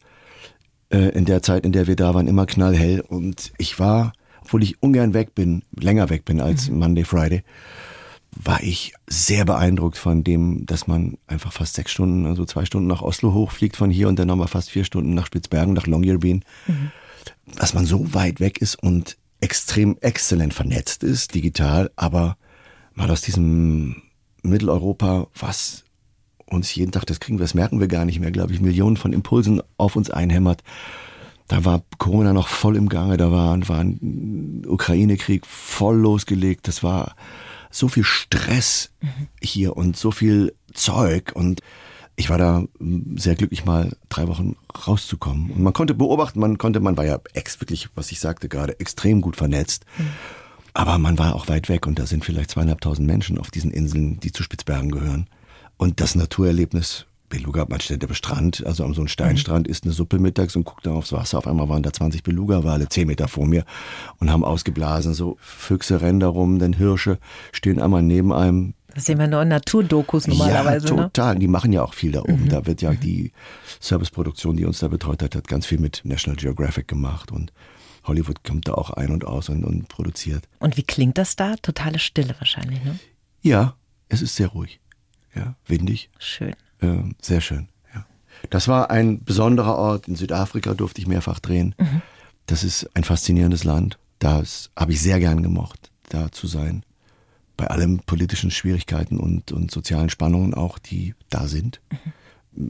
äh, in der Zeit, in der wir da waren, immer knallhell. Und ich war, obwohl ich ungern weg bin, länger weg bin als mhm. Monday, Friday, war ich sehr beeindruckt von dem, dass man einfach fast sechs Stunden, also zwei Stunden nach Oslo hochfliegt von hier und dann nochmal fast vier Stunden nach Spitzbergen, nach Longyearbyen. Mhm. Dass man so weit weg ist und extrem exzellent vernetzt ist, digital, aber mal aus diesem Mitteleuropa, was uns jeden Tag, das kriegen wir, das merken wir gar nicht mehr, glaube ich, Millionen von Impulsen auf uns einhämmert. Da war Corona noch voll im Gange, da war, war ein Ukraine-Krieg voll losgelegt, das war so viel Stress mhm. hier und so viel Zeug und ich war da sehr glücklich, mal drei Wochen rauszukommen. Und man konnte beobachten, man konnte, man war ja ex, wirklich, was ich sagte gerade, extrem gut vernetzt. Mhm. Aber man war auch weit weg und da sind vielleicht zweieinhalbtausend Menschen auf diesen Inseln, die zu Spitzbergen gehören. Und das Naturerlebnis, Beluga, man steht am Strand, also am so einem Steinstrand, mhm. isst eine Suppe mittags und guckt dann aufs Wasser. Auf einmal waren da 20 Beluga-Wale, 10 Meter vor mir und haben ausgeblasen. So Füchse rennen da rum, denn Hirsche stehen einmal neben einem. Das sehen wir nur in Naturdokus normalerweise. Ja, ne? total. Ne? Die machen ja auch viel da oben. Mhm. Da wird ja die Serviceproduktion, die uns da betreut hat, hat ganz viel mit National Geographic gemacht und Hollywood kommt da auch ein und aus und, und produziert. Und wie klingt das da? Totale Stille wahrscheinlich, ne? Ja, es ist sehr ruhig. Ja, windig. Schön. Äh, sehr schön, ja. Das war ein besonderer Ort. In Südafrika durfte ich mehrfach drehen. Mhm. Das ist ein faszinierendes Land. Das habe ich sehr gern gemocht, da zu sein. Bei allen politischen Schwierigkeiten und, und sozialen Spannungen auch, die da sind. Mhm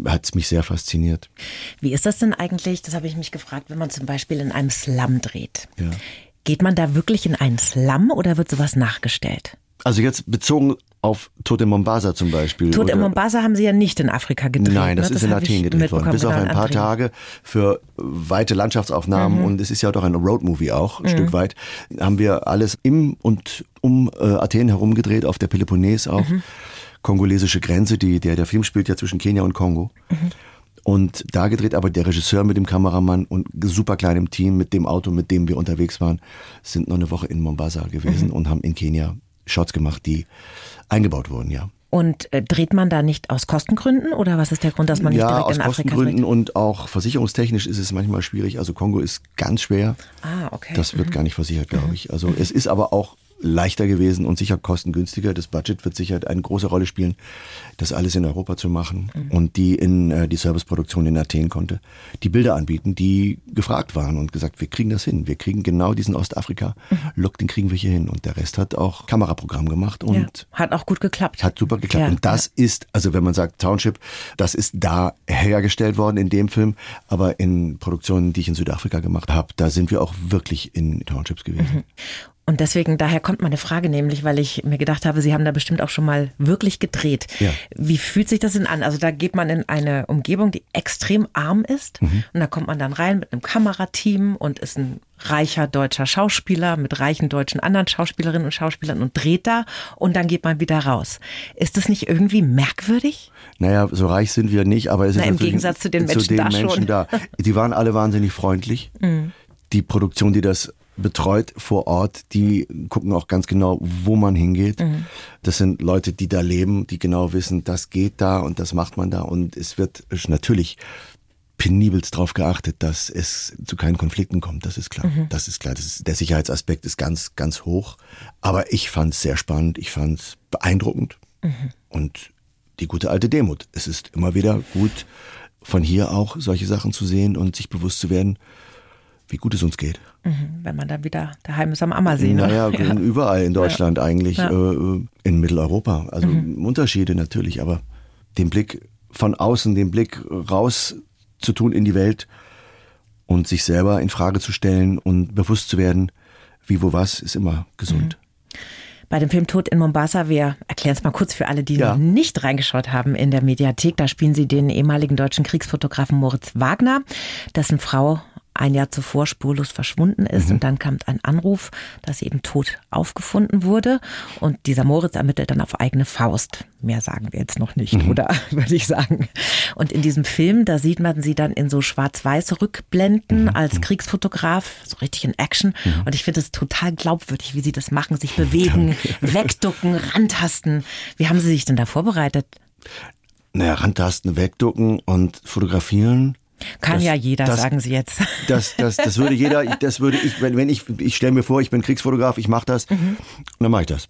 hat es mich sehr fasziniert. Wie ist das denn eigentlich, das habe ich mich gefragt, wenn man zum Beispiel in einem Slum dreht? Ja. Geht man da wirklich in einen Slum oder wird sowas nachgestellt? Also jetzt bezogen auf Tote Mombasa zum Beispiel. Tote Mombasa haben Sie ja nicht in Afrika gedreht. Nein, das, ne? das ist in Athen gedreht worden. Bis auf ein paar Tage für weite Landschaftsaufnahmen mhm. und es ist ja doch ein Roadmovie auch, ein mhm. Stück weit, haben wir alles im und um äh, Athen herum gedreht, auf der Peloponnes auch. Mhm kongolesische Grenze, die, der, der Film spielt ja zwischen Kenia und Kongo. Mhm. Und da gedreht, aber der Regisseur mit dem Kameramann und super kleinem Team mit dem Auto, mit dem wir unterwegs waren, sind noch eine Woche in Mombasa gewesen mhm. und haben in Kenia Shots gemacht, die eingebaut wurden, ja. Und äh, dreht man da nicht aus Kostengründen oder was ist der Grund, dass man nicht ja, direkt in Afrika dreht? aus Kostengründen und auch versicherungstechnisch ist es manchmal schwierig. Also Kongo ist ganz schwer. Ah, okay. Das wird mhm. gar nicht versichert, glaube mhm. ich. Also mhm. es ist aber auch leichter gewesen und sicher kostengünstiger. Das Budget wird sicher eine große Rolle spielen, das alles in Europa zu machen mhm. und die in äh, die Serviceproduktion in Athen konnte, die Bilder anbieten, die gefragt waren und gesagt, wir kriegen das hin, wir kriegen genau diesen Ostafrika-Look, mhm. den kriegen wir hier hin und der Rest hat auch Kameraprogramm gemacht und ja, hat auch gut geklappt. Hat super geklappt ja, und das ja. ist, also wenn man sagt Township, das ist da hergestellt worden in dem Film, aber in Produktionen, die ich in Südafrika gemacht habe, da sind wir auch wirklich in Townships gewesen. Mhm. Und deswegen, daher kommt meine Frage nämlich, weil ich mir gedacht habe, Sie haben da bestimmt auch schon mal wirklich gedreht. Ja. Wie fühlt sich das denn an? Also da geht man in eine Umgebung, die extrem arm ist. Mhm. Und da kommt man dann rein mit einem Kamerateam und ist ein reicher deutscher Schauspieler mit reichen deutschen anderen Schauspielerinnen und Schauspielern und dreht da und dann geht man wieder raus. Ist das nicht irgendwie merkwürdig? Naja, so reich sind wir nicht, aber es Na, ist im natürlich Gegensatz zu den Menschen zu den da Menschen schon. da. Die waren alle wahnsinnig freundlich. Die Produktion, die das betreut vor Ort, die gucken auch ganz genau, wo man hingeht. Das sind Leute, die da leben, die genau wissen, das geht da und das macht man da und es wird natürlich penibelst darauf geachtet, dass es zu keinen Konflikten kommt. Das ist klar. Das ist klar. Das ist, der Sicherheitsaspekt ist ganz, ganz hoch. Aber ich fand es sehr spannend. Ich fand es beeindruckend. Und die gute alte Demut. Es ist immer wieder gut, von hier auch solche Sachen zu sehen und sich bewusst zu werden, wie gut es uns geht. Wenn man dann wieder daheim ist am Ammersee. ne? Naja, überall in Deutschland eigentlich, Ja. Äh, in Mitteleuropa. Also Unterschiede natürlich, aber den Blick von außen, den Blick raus zu tun in die Welt und sich selber in Frage zu stellen und bewusst zu werden, wie, wo, was, ist immer gesund. Bei dem Film Tod in Mombasa, wir erklären es mal kurz für alle, die Ja. noch nicht reingeschaut haben in der Mediathek. Da spielen sie den ehemaligen deutschen Kriegsfotografen Moritz Wagner, dessen Frau ein Jahr zuvor spurlos verschwunden ist. Mhm. Und dann kam ein Anruf, dass sie eben tot aufgefunden wurde. Und dieser Moritz ermittelt dann auf eigene Faust. Mehr sagen wir jetzt noch nicht, Mhm. oder? Würde ich sagen. Und in diesem Film, da sieht man sie dann in so schwarz-weiß Rückblenden Mhm. als Kriegsfotograf, so richtig in Action. Und ich finde es total glaubwürdig, wie sie das machen, sich bewegen, wegducken, rantasten. Wie haben Sie sich denn da vorbereitet? Naja, rantasten, wegducken und fotografieren. Kann Das- ja jeder, das- sagen Sie jetzt. Das, das, das würde jeder, das würde ich, wenn, wenn ich, ich stelle mir vor, ich bin Kriegsfotograf, ich mache das, Mhm. dann mache ich das.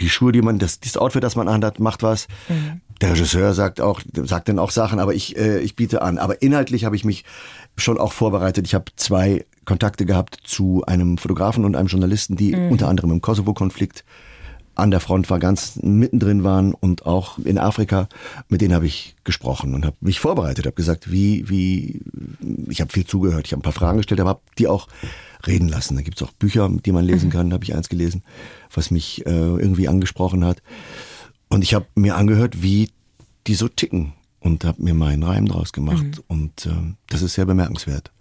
Die Schuhe, die man, das, das Outfit, das man anhat, macht was. Mhm. Der Regisseur sagt auch, sagt dann auch Sachen, aber ich, äh, ich biete an. Aber inhaltlich habe ich mich schon auch vorbereitet. Ich habe zwei Kontakte gehabt zu einem Fotografen und einem Journalisten, die Mhm. unter anderem im Kosovo-Konflikt an der Front war, ganz mittendrin waren und auch in Afrika. Mit denen habe ich gesprochen und habe mich vorbereitet, habe gesagt, wie, wie, ich habe viel zugehört, ich habe ein paar Fragen gestellt, aber habe die auch reden lassen. Da gibt's auch Bücher, die man lesen kann, da habe ich eins gelesen, was mich äh, irgendwie angesprochen hat. Und ich habe mir angehört, wie die so ticken und habe mir meinen Reim draus gemacht. Und äh, das ist sehr bemerkenswert.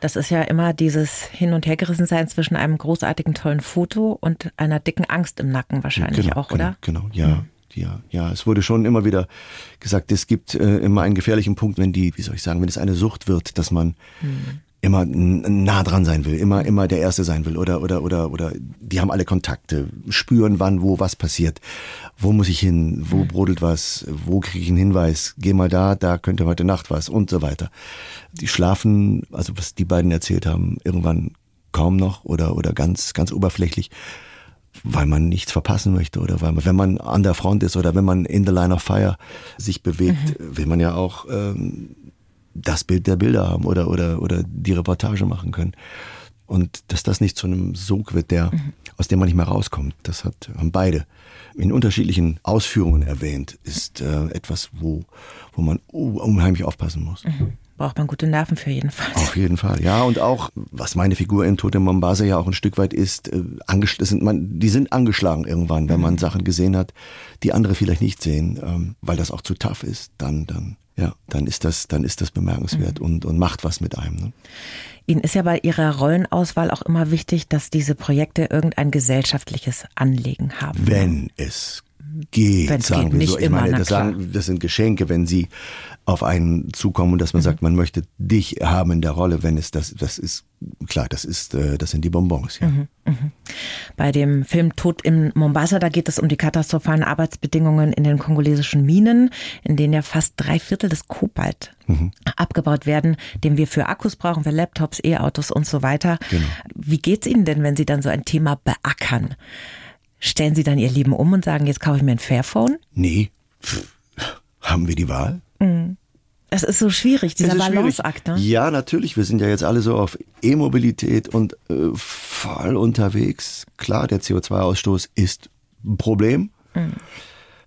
Das ist ja immer dieses Hin- und Hergerissensein zwischen einem großartigen, tollen Foto und einer dicken Angst im Nacken wahrscheinlich auch, genau, oder? Genau, ja. Ja, ja, es wurde schon immer wieder gesagt, es gibt äh, immer einen gefährlichen Punkt, wenn die, wie soll ich sagen, wenn es eine Sucht wird, dass man immer nah dran sein will, immer, immer der Erste sein will oder, oder, oder, oder, die haben alle Kontakte, spüren wann, wo was passiert, wo muss ich hin, wo brodelt was, wo kriege ich einen Hinweis, geh mal da, da könnte heute Nacht was und so weiter. Die schlafen, also was die beiden erzählt haben, irgendwann kaum noch oder, oder ganz, ganz oberflächlich weil man nichts verpassen möchte oder weil man, wenn man an der Front ist oder wenn man in the line of fire sich bewegt, will man ja auch ähm, das Bild der Bilder haben oder oder oder die Reportage machen können. Und dass das nicht zu einem Sog wird, der aus dem man nicht mehr rauskommt, das hat haben beide in unterschiedlichen Ausführungen erwähnt, ist äh, etwas, wo wo man unheimlich aufpassen muss. Braucht man gute Nerven für jedenfalls. Auf jeden Fall, ja. Und auch, was meine Figur in Tote Mombasa ja auch ein Stück weit ist, äh, sind man, die sind angeschlagen irgendwann, wenn man Sachen gesehen hat, die andere vielleicht nicht sehen, ähm, weil das auch zu tough ist, dann, dann, ja, dann ist das, dann ist das bemerkenswert und, und macht was mit einem. Ne? Ihnen ist ja bei Ihrer Rollenauswahl auch immer wichtig, dass diese Projekte irgendein gesellschaftliches Anliegen haben. Wenn es geht, Wenn's sagen geht, wir nicht so. Ich immer, meine, das, sagen, das sind Geschenke, wenn sie auf einen zukommen und dass man sagt, man möchte dich haben in der Rolle, wenn es das, das ist, klar, das ist, äh, das sind die Bonbons, ja. Bei dem Film Tod in Mombasa, da geht es um die katastrophalen Arbeitsbedingungen in den kongolesischen Minen, in denen ja fast drei Viertel des Kobalt abgebaut werden, den wir für Akkus brauchen, für Laptops, E-Autos und so weiter. Genau. Wie geht's Ihnen denn, wenn Sie dann so ein Thema beackern? Stellen Sie dann Ihr Leben um und sagen, jetzt kaufe ich mir ein Fairphone? Nee, Pff, haben wir die Wahl? Es ist so schwierig, dieser. Balanceakt. Ne? Ja, natürlich. Wir sind ja jetzt alle so auf E-Mobilität und äh, voll unterwegs. Klar, der CO2-Ausstoß ist ein Problem.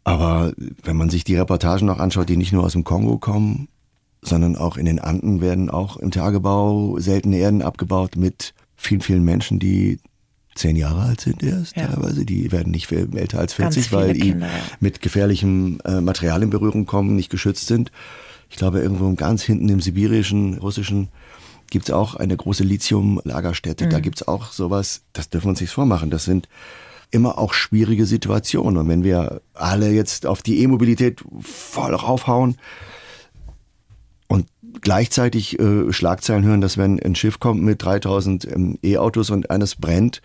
Aber wenn man sich die Reportagen noch anschaut, die nicht nur aus dem Kongo kommen, sondern auch in den Anden werden auch im Tagebau seltene Erden abgebaut mit vielen, vielen Menschen, die zehn Jahre alt sind erst Ja. teilweise. Die werden nicht älter als Ganz 40, viele weil die mit gefährlichem äh, Material in Berührung kommen, nicht geschützt sind. Ich glaube, irgendwo ganz hinten im sibirischen, russischen gibt's auch eine große Lithium-Lagerstätte. Mhm. Da gibt's auch sowas, das dürfen wir uns nicht vormachen. Das sind immer auch schwierige Situationen. Und wenn wir alle jetzt auf die E-Mobilität voll raufhauen, und gleichzeitig äh, Schlagzeilen hören, dass wenn ein Schiff kommt mit 3000 ähm, E-Autos und eines brennt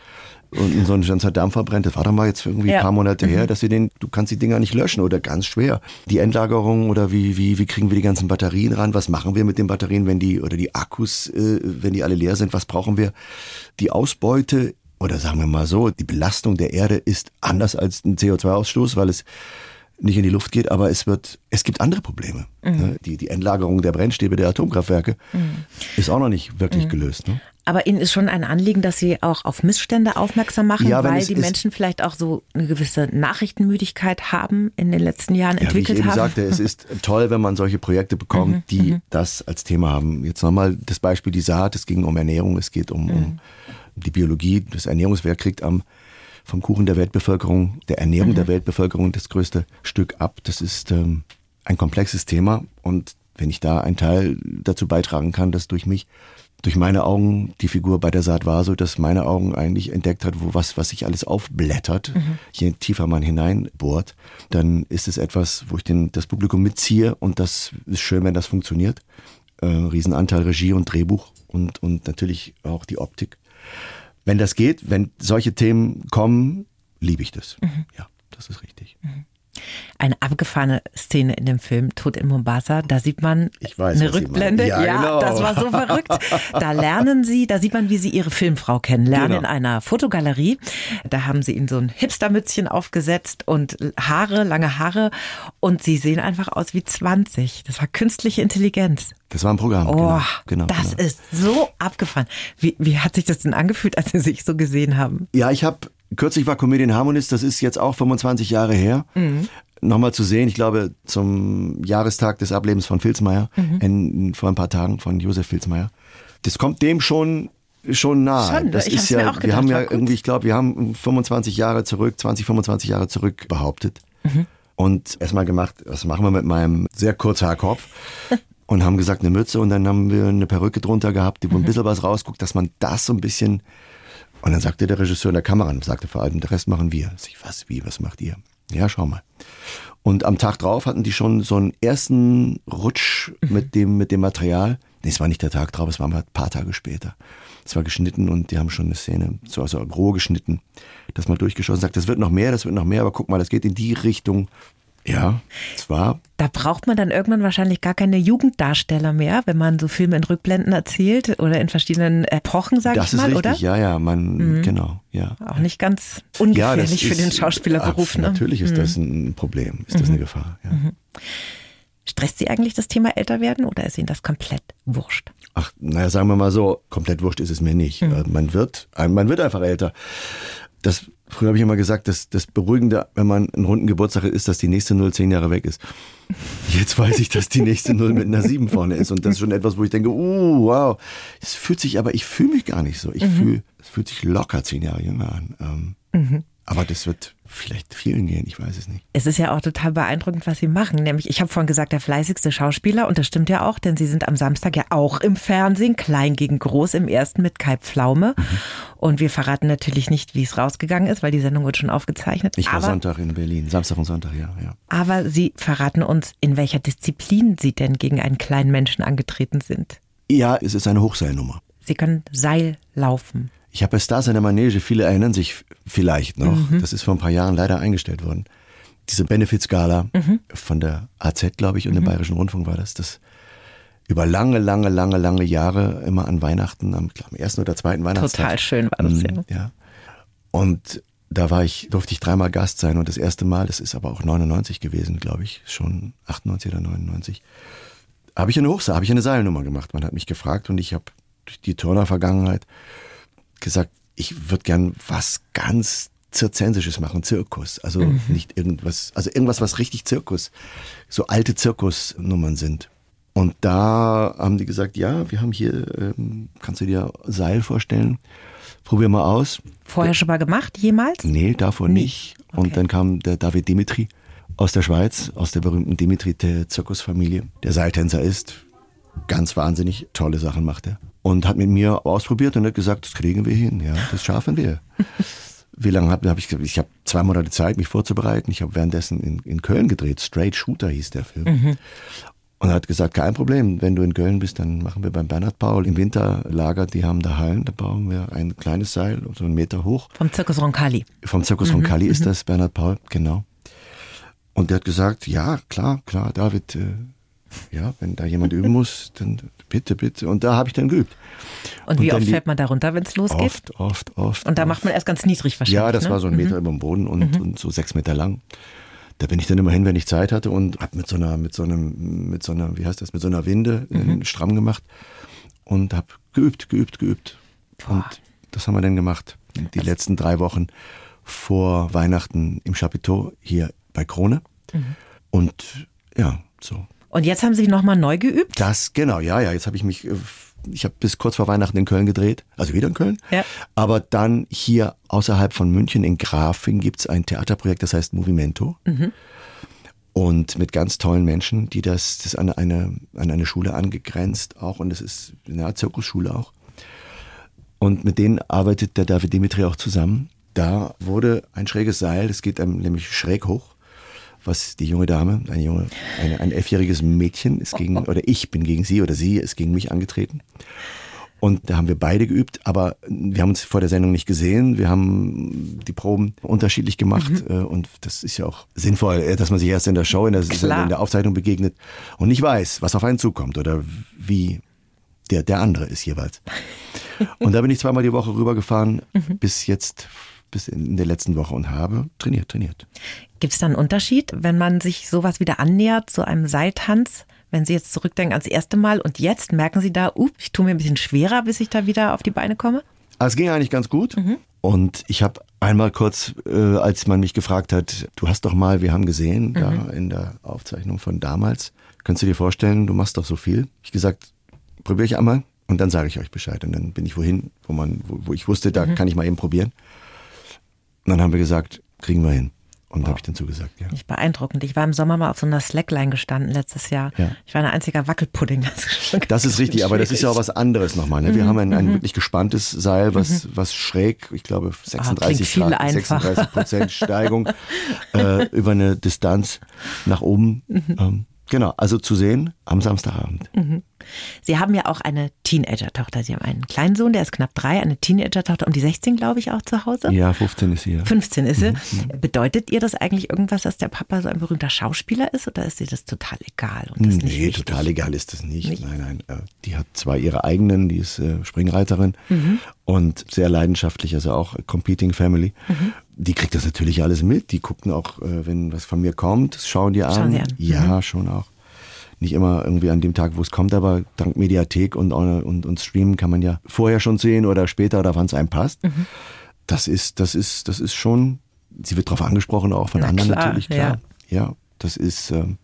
und so ein ganzer Dampfer brennt, das war doch mal jetzt irgendwie Ja. ein paar Monate her, dass wir den, du kannst die Dinger nicht löschen oder ganz schwer. Die Endlagerung oder wie, wie, wie kriegen wir die ganzen Batterien ran? Was machen wir mit den Batterien, wenn die, oder die Akkus, äh, wenn die alle leer sind? Was brauchen wir? Die Ausbeute oder sagen wir mal so, die Belastung der Erde ist anders als ein CO2-Ausstoß, weil es nicht in die Luft geht, aber es wird, es gibt andere Probleme. Ne? Die, die Endlagerung der Brennstäbe der Atomkraftwerke ist auch noch nicht wirklich gelöst. Ne? Aber Ihnen ist schon ein Anliegen, dass Sie auch auf Missstände aufmerksam machen, Ja, weil die Menschen vielleicht auch so eine gewisse Nachrichtenmüdigkeit haben in den letzten Jahren Ja, wie ich entwickelt eben haben. sagte, es ist toll, wenn man solche Projekte bekommt, die das als Thema haben. Jetzt nochmal das Beispiel die Saat, es ging um Ernährung, es geht um, um die Biologie. Das Ernährungswerk kriegt am vom Kuchen der Weltbevölkerung, der Ernährung der Weltbevölkerung das größte Stück ab. Das ist ähm, ein komplexes Thema und wenn ich da einen Teil dazu beitragen kann, dass durch mich, durch meine Augen die Figur bei der Saat war, so dass meine Augen eigentlich entdeckt hat, wo was, was sich alles aufblättert, je tiefer man hineinbohrt, dann ist es etwas, wo ich den, das Publikum mitziehe und das ist schön, wenn das funktioniert. Äh, Riesenanteil Regie und Drehbuch und, und natürlich auch die Optik. Wenn das geht, wenn solche Themen kommen, liebe ich das. Ja, das ist richtig. Eine abgefahrene Szene in dem Film Tod in Mombasa. Da sieht man Ich weiß, eine Rückblende. meinen. Ja, genau. das war so verrückt. Da lernen Sie, da sieht man, wie Sie Ihre Filmfrau kennenlernen Genau. in einer Fotogalerie. Da haben Sie ihnen so ein Hipstermützchen aufgesetzt und Haare, lange Haare. Und Sie sehen einfach aus wie 20. Das war künstliche Intelligenz. Das war ein Programm. Oh, genau, genau, das genau. ist so abgefahren. Wie, wie hat sich das denn angefühlt, als Sie sich so gesehen haben? Ja, ich habe kürzlich war Comedian Harmonist, das ist jetzt auch 25 Jahre her. Nochmal zu sehen, ich glaube zum Jahrestag des Ablebens von Filzmeier, in, vor ein paar Tagen von Josef Filzmeier. Das kommt dem schon schon nahe. Schon, das ist ja, auch wir gedacht, haben ja irgendwie, ich glaube, wir haben 25 Jahre zurück, 20, 25 Jahre zurück behauptet. Mhm. Und erstmal gemacht, was machen wir mit meinem sehr Kurzhaarkopf? Und haben gesagt, eine Mütze und dann haben wir eine Perücke drunter gehabt, die wo Mhm. ein bisschen was rausguckt, dass man das so ein bisschen und dann sagte der Regisseur in der Kamera, sagte vor allem, der Rest machen wir. Ich, was, wie, was macht ihr? Ja, schau mal. Und am Tag drauf hatten die schon so einen ersten Rutsch mit dem, mit dem Material. Nee, es war nicht der Tag drauf, es war ein paar Tage später. Es war geschnitten und die haben schon eine Szene, so also roh geschnitten, das mal durchgeschossen, sagt, das wird noch mehr, das wird noch mehr, aber guck mal, das geht in die Richtung. Ja, es war Da braucht man dann irgendwann wahrscheinlich gar keine Jugenddarsteller mehr, wenn man so Filme in Rückblenden erzählt oder in verschiedenen Epochen, sag das ich ist mal, richtig, oder? Mhm. ja, ja, man, genau, ja. Auch nicht ganz Ja, ungefährlich für ist- den Schauspielerberuf. Ach, Ne? Natürlich ist das ein Problem, ist das eine Gefahr. Ja. Stresst Sie eigentlich das Thema älter werden oder ist Ihnen das komplett wurscht? Ach, naja, sagen wir mal so, komplett wurscht ist es mir nicht. Äh, Man wird, man wird einfach älter. Das, früher habe ich immer gesagt, das, das Beruhigende, wenn man einen runden Geburtstag hat, ist, dass die nächste Null zehn Jahre weg ist. Jetzt weiß ich, dass die nächste Null mit einer sieben vorne ist. Und das ist schon etwas, wo ich denke, uh, wow. Es fühlt sich, aber ich fühle mich gar nicht so. Ich fühle, es fühlt sich locker zehn Jahre jünger an. Ähm, Aber das wird vielleicht vielen gehen, ich weiß es nicht. Es ist ja auch total beeindruckend, was Sie machen. Nämlich, ich habe vorhin gesagt, der fleißigste Schauspieler und das stimmt ja auch, denn Sie sind am Samstag ja auch im Fernsehen, klein gegen groß im ersten mit Kai Pflaume. Und wir verraten natürlich nicht, wie es rausgegangen ist, weil die Sendung wird schon aufgezeichnet. Ich war aber, Sonntag in Berlin, Samstag und Sonntag, ja, ja. aber Sie verraten uns, in welcher Disziplin Sie denn gegen einen kleinen Menschen angetreten sind. Ja, es ist eine Hochseilnummer. Sie können Seil laufen. Ich habe bei Stars in der Manege, viele erinnern sich vielleicht noch, das ist vor ein paar Jahren leider eingestellt worden. Diese Benefit-Skala von der AZ, glaube ich, und dem Bayerischen Rundfunk war das, das über lange, lange, lange, lange Jahre immer an Weihnachten, am, glaub, am ersten oder zweiten Weihnachtstag. Total schön war das, Mhm, ja. ja. Und da war ich, durfte ich dreimal Gast sein und das erste Mal, das ist aber auch 99 gewesen, glaube ich, schon 98 oder 99, habe ich eine Hochseil, habe ich eine Seilnummer gemacht. Man hat mich gefragt und ich habe durch die Turner-Vergangenheit gesagt, ich würde gern was ganz Zirzensisches machen, Zirkus. Also nicht irgendwas, also irgendwas, was richtig Zirkus, so alte Zirkusnummern sind. Und da haben die gesagt, ja, wir haben hier, ähm, kannst du dir Seil vorstellen? probier mal aus. Vorher schon mal gemacht, jemals? Nee, davor Nie. nicht. Okay. Und dann kam der David Dimitri aus der Schweiz, aus der berühmten Dimitri der Zirkusfamilie, der Seiltänzer ist. Ganz wahnsinnig tolle Sachen macht er. Und hat mit mir ausprobiert und hat gesagt, das kriegen wir hin, ja, das schaffen wir. Wie lange habe hab ich gesagt? Ich habe zwei Monate Zeit, mich vorzubereiten. Ich habe währenddessen in, in Köln gedreht. Straight Shooter hieß der Film. Und er hat gesagt, kein Problem, wenn du in Köln bist, dann machen wir beim Bernhard Paul im Winterlager, die haben da Hallen, da bauen wir ein kleines Seil, so einen Meter hoch. Vom Zirkus Roncalli. Vom Zirkus von Kali ist das, Bernhard Paul, genau. Und der hat gesagt, ja, klar, klar, David, äh, ja, wenn da jemand üben muss, dann bitte, bitte. Und da habe ich dann geübt. Und wie dann oft fällt man da runter, wenn es losgeht? Oft, oft, oft. Und da oft. macht man erst ganz niedrig wahrscheinlich. Ja, das ne? war so ein Meter über dem Boden und, und so sechs Meter lang. Da bin ich dann immer hin, wenn ich Zeit hatte und hab mit so einer, mit so einem, mit so einer, wie heißt das, mit so einer Winde äh, stramm gemacht und hab geübt, geübt, geübt. Und das haben wir dann gemacht. Die letzten drei Wochen vor Weihnachten im Chapiteau hier bei Krone. Und ja, so. Und jetzt haben Sie nochmal neu geübt? Das, genau, ja, ja. Jetzt habe ich mich, äh, ich habe bis kurz vor Weihnachten in Köln gedreht, also wieder in Köln. Ja. Aber dann hier außerhalb von München in Grafing gibt's ein Theaterprojekt, das heißt Movimento. Und mit ganz tollen Menschen, die das, das an eine, an eine Schule angegrenzt auch und es ist eine Art Zirkusschule auch. Und mit denen arbeitet der David Dimitri auch zusammen. Da wurde ein schräges Seil, das geht einem nämlich schräg hoch, was die junge Dame, eine junge, eine, ein elfjähriges Mädchen ist gegen, oder ich bin gegen sie oder sie ist gegen mich angetreten. Und da haben wir beide geübt, aber wir haben uns vor der Sendung nicht gesehen. Wir haben die Proben unterschiedlich gemacht äh, und das ist ja auch sinnvoll, äh, dass man sich erst in der Show, in der, in der Aufzeichnung begegnet und nicht weiß, was auf einen zukommt oder wie der, der andere ist jeweils. Und da bin ich zweimal die Woche rübergefahren, bis jetzt, bis in der letzten Woche und habe trainiert, trainiert. Gibt es da einen Unterschied, wenn man sich sowas wieder annähert, so einem Seiltanz? Wenn Sie jetzt zurückdenken ans erste Mal und jetzt merken Sie da, up, ich tue mir ein bisschen schwerer, bis ich da wieder auf die Beine komme? Aber es ging eigentlich ganz gut. Und ich habe einmal kurz, äh, als man mich gefragt hat, du hast doch mal, wir haben gesehen, da in der Aufzeichnung von damals, kannst du dir vorstellen, du machst doch so viel? Ich gesagt, probiere ich einmal und dann sage ich euch Bescheid. Und dann bin ich wohin, wo man, wo, wo ich wusste, da kann ich mal eben probieren. Und dann haben wir gesagt, kriegen wir hin. Und da habe ich dann zugesagt, ja. Nicht beeindruckend. Ich war im Sommer mal auf so einer Slackline gestanden letztes Jahr. Ja. Ich war ein einziger Wackelpudding. Das Das ist richtig, aber das ist ja auch was anderes nochmal. Ne? Wir haben ein, ein wirklich gespanntes Seil, was, was schräg, ich glaube 36, viel Grad, einfach. 36 Prozent Steigung äh, über eine Distanz nach oben. Ähm, genau, also zu sehen am Samstagabend. Sie haben ja auch eine Teenager-Tochter. Sie haben einen kleinen Sohn, der ist knapp drei, eine Teenager-Tochter um die 16, glaube ich, auch zu Hause. Ja, 15 ist hier. 15 ist sie. Mhm, Bedeutet ihr das eigentlich irgendwas, dass der Papa so ein berühmter Schauspieler ist oder ist dir das total egal? Und das nicht Nee, wichtig? total egal ist das nicht. Nein, nein. äh, Die hat zwar ihre eigenen, die ist äh, Springreiterin Mhm. und sehr leidenschaftlich, also auch Competing Family. Mhm. Die kriegt das natürlich alles mit. Die gucken auch, äh, wenn was von mir kommt, schauen die an. Schauen sie an. Mhm. Ja, schon auch. Nicht immer irgendwie an dem Tag, wo es kommt, aber dank Mediathek und, und, und Streamen kann man ja vorher schon sehen oder später oder wann es einem passt. Mhm. Das ist, das ist, das ist schon, sie wird darauf angesprochen, auch von Na anderen klar, natürlich, klar. Ja, das ist, ähm,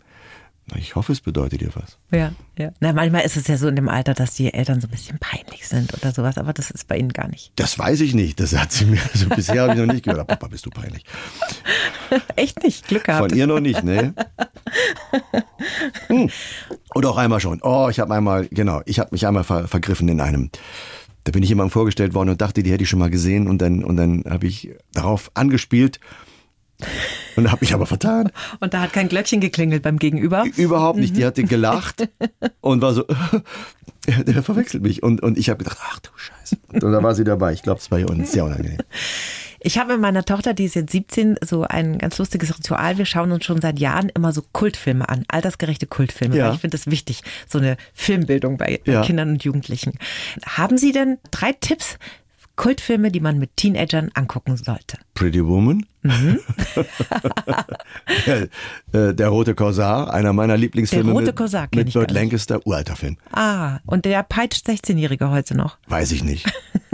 ich hoffe, es bedeutet ihr was. Ja, ja. Na, manchmal ist es ja so in dem Alter, dass die Eltern so ein bisschen peinlich sind oder sowas, aber das ist bei Ihnen gar nicht. Das weiß ich nicht. Das hat sie mir, also bisher habe ich noch nicht gehört. Papa, bist du peinlich. Echt nicht, Glück gehabt. Von ihr noch nicht, ne? Hm. Und auch einmal schon. Oh, ich habe einmal, genau, ich habe mich einmal ver vergriffen in einem. Da bin ich jemandem vorgestellt worden und dachte, die hätte ich schon mal gesehen und dann und dann habe ich darauf angespielt und habe mich aber vertan. Und da hat kein Glöckchen geklingelt beim Gegenüber. Überhaupt nicht. Die hatte gelacht und war so, der, verwechselt mich. Und, und ich habe gedacht, ach du Scheiße. Und da war sie dabei. Ich glaube, es war ihr un- sehr unangenehm. Ich habe mit meiner Tochter, die ist jetzt 17, so ein ganz lustiges Ritual. Wir schauen uns schon seit Jahren immer so Kultfilme an, altersgerechte Kultfilme. Ja. Weil ich finde das wichtig, so eine Filmbildung bei Ja. Kindern und Jugendlichen. Haben Sie denn drei Tipps, Kultfilme, die man mit Teenagern angucken sollte? Pretty Woman. der, äh, der rote Korsar, einer meiner Lieblingsfilme. Der rote mit, Korsar Mit nicht. Lancaster, uralter Film. Ah, und der peitscht 16-Jährige heute noch. Weiß ich nicht.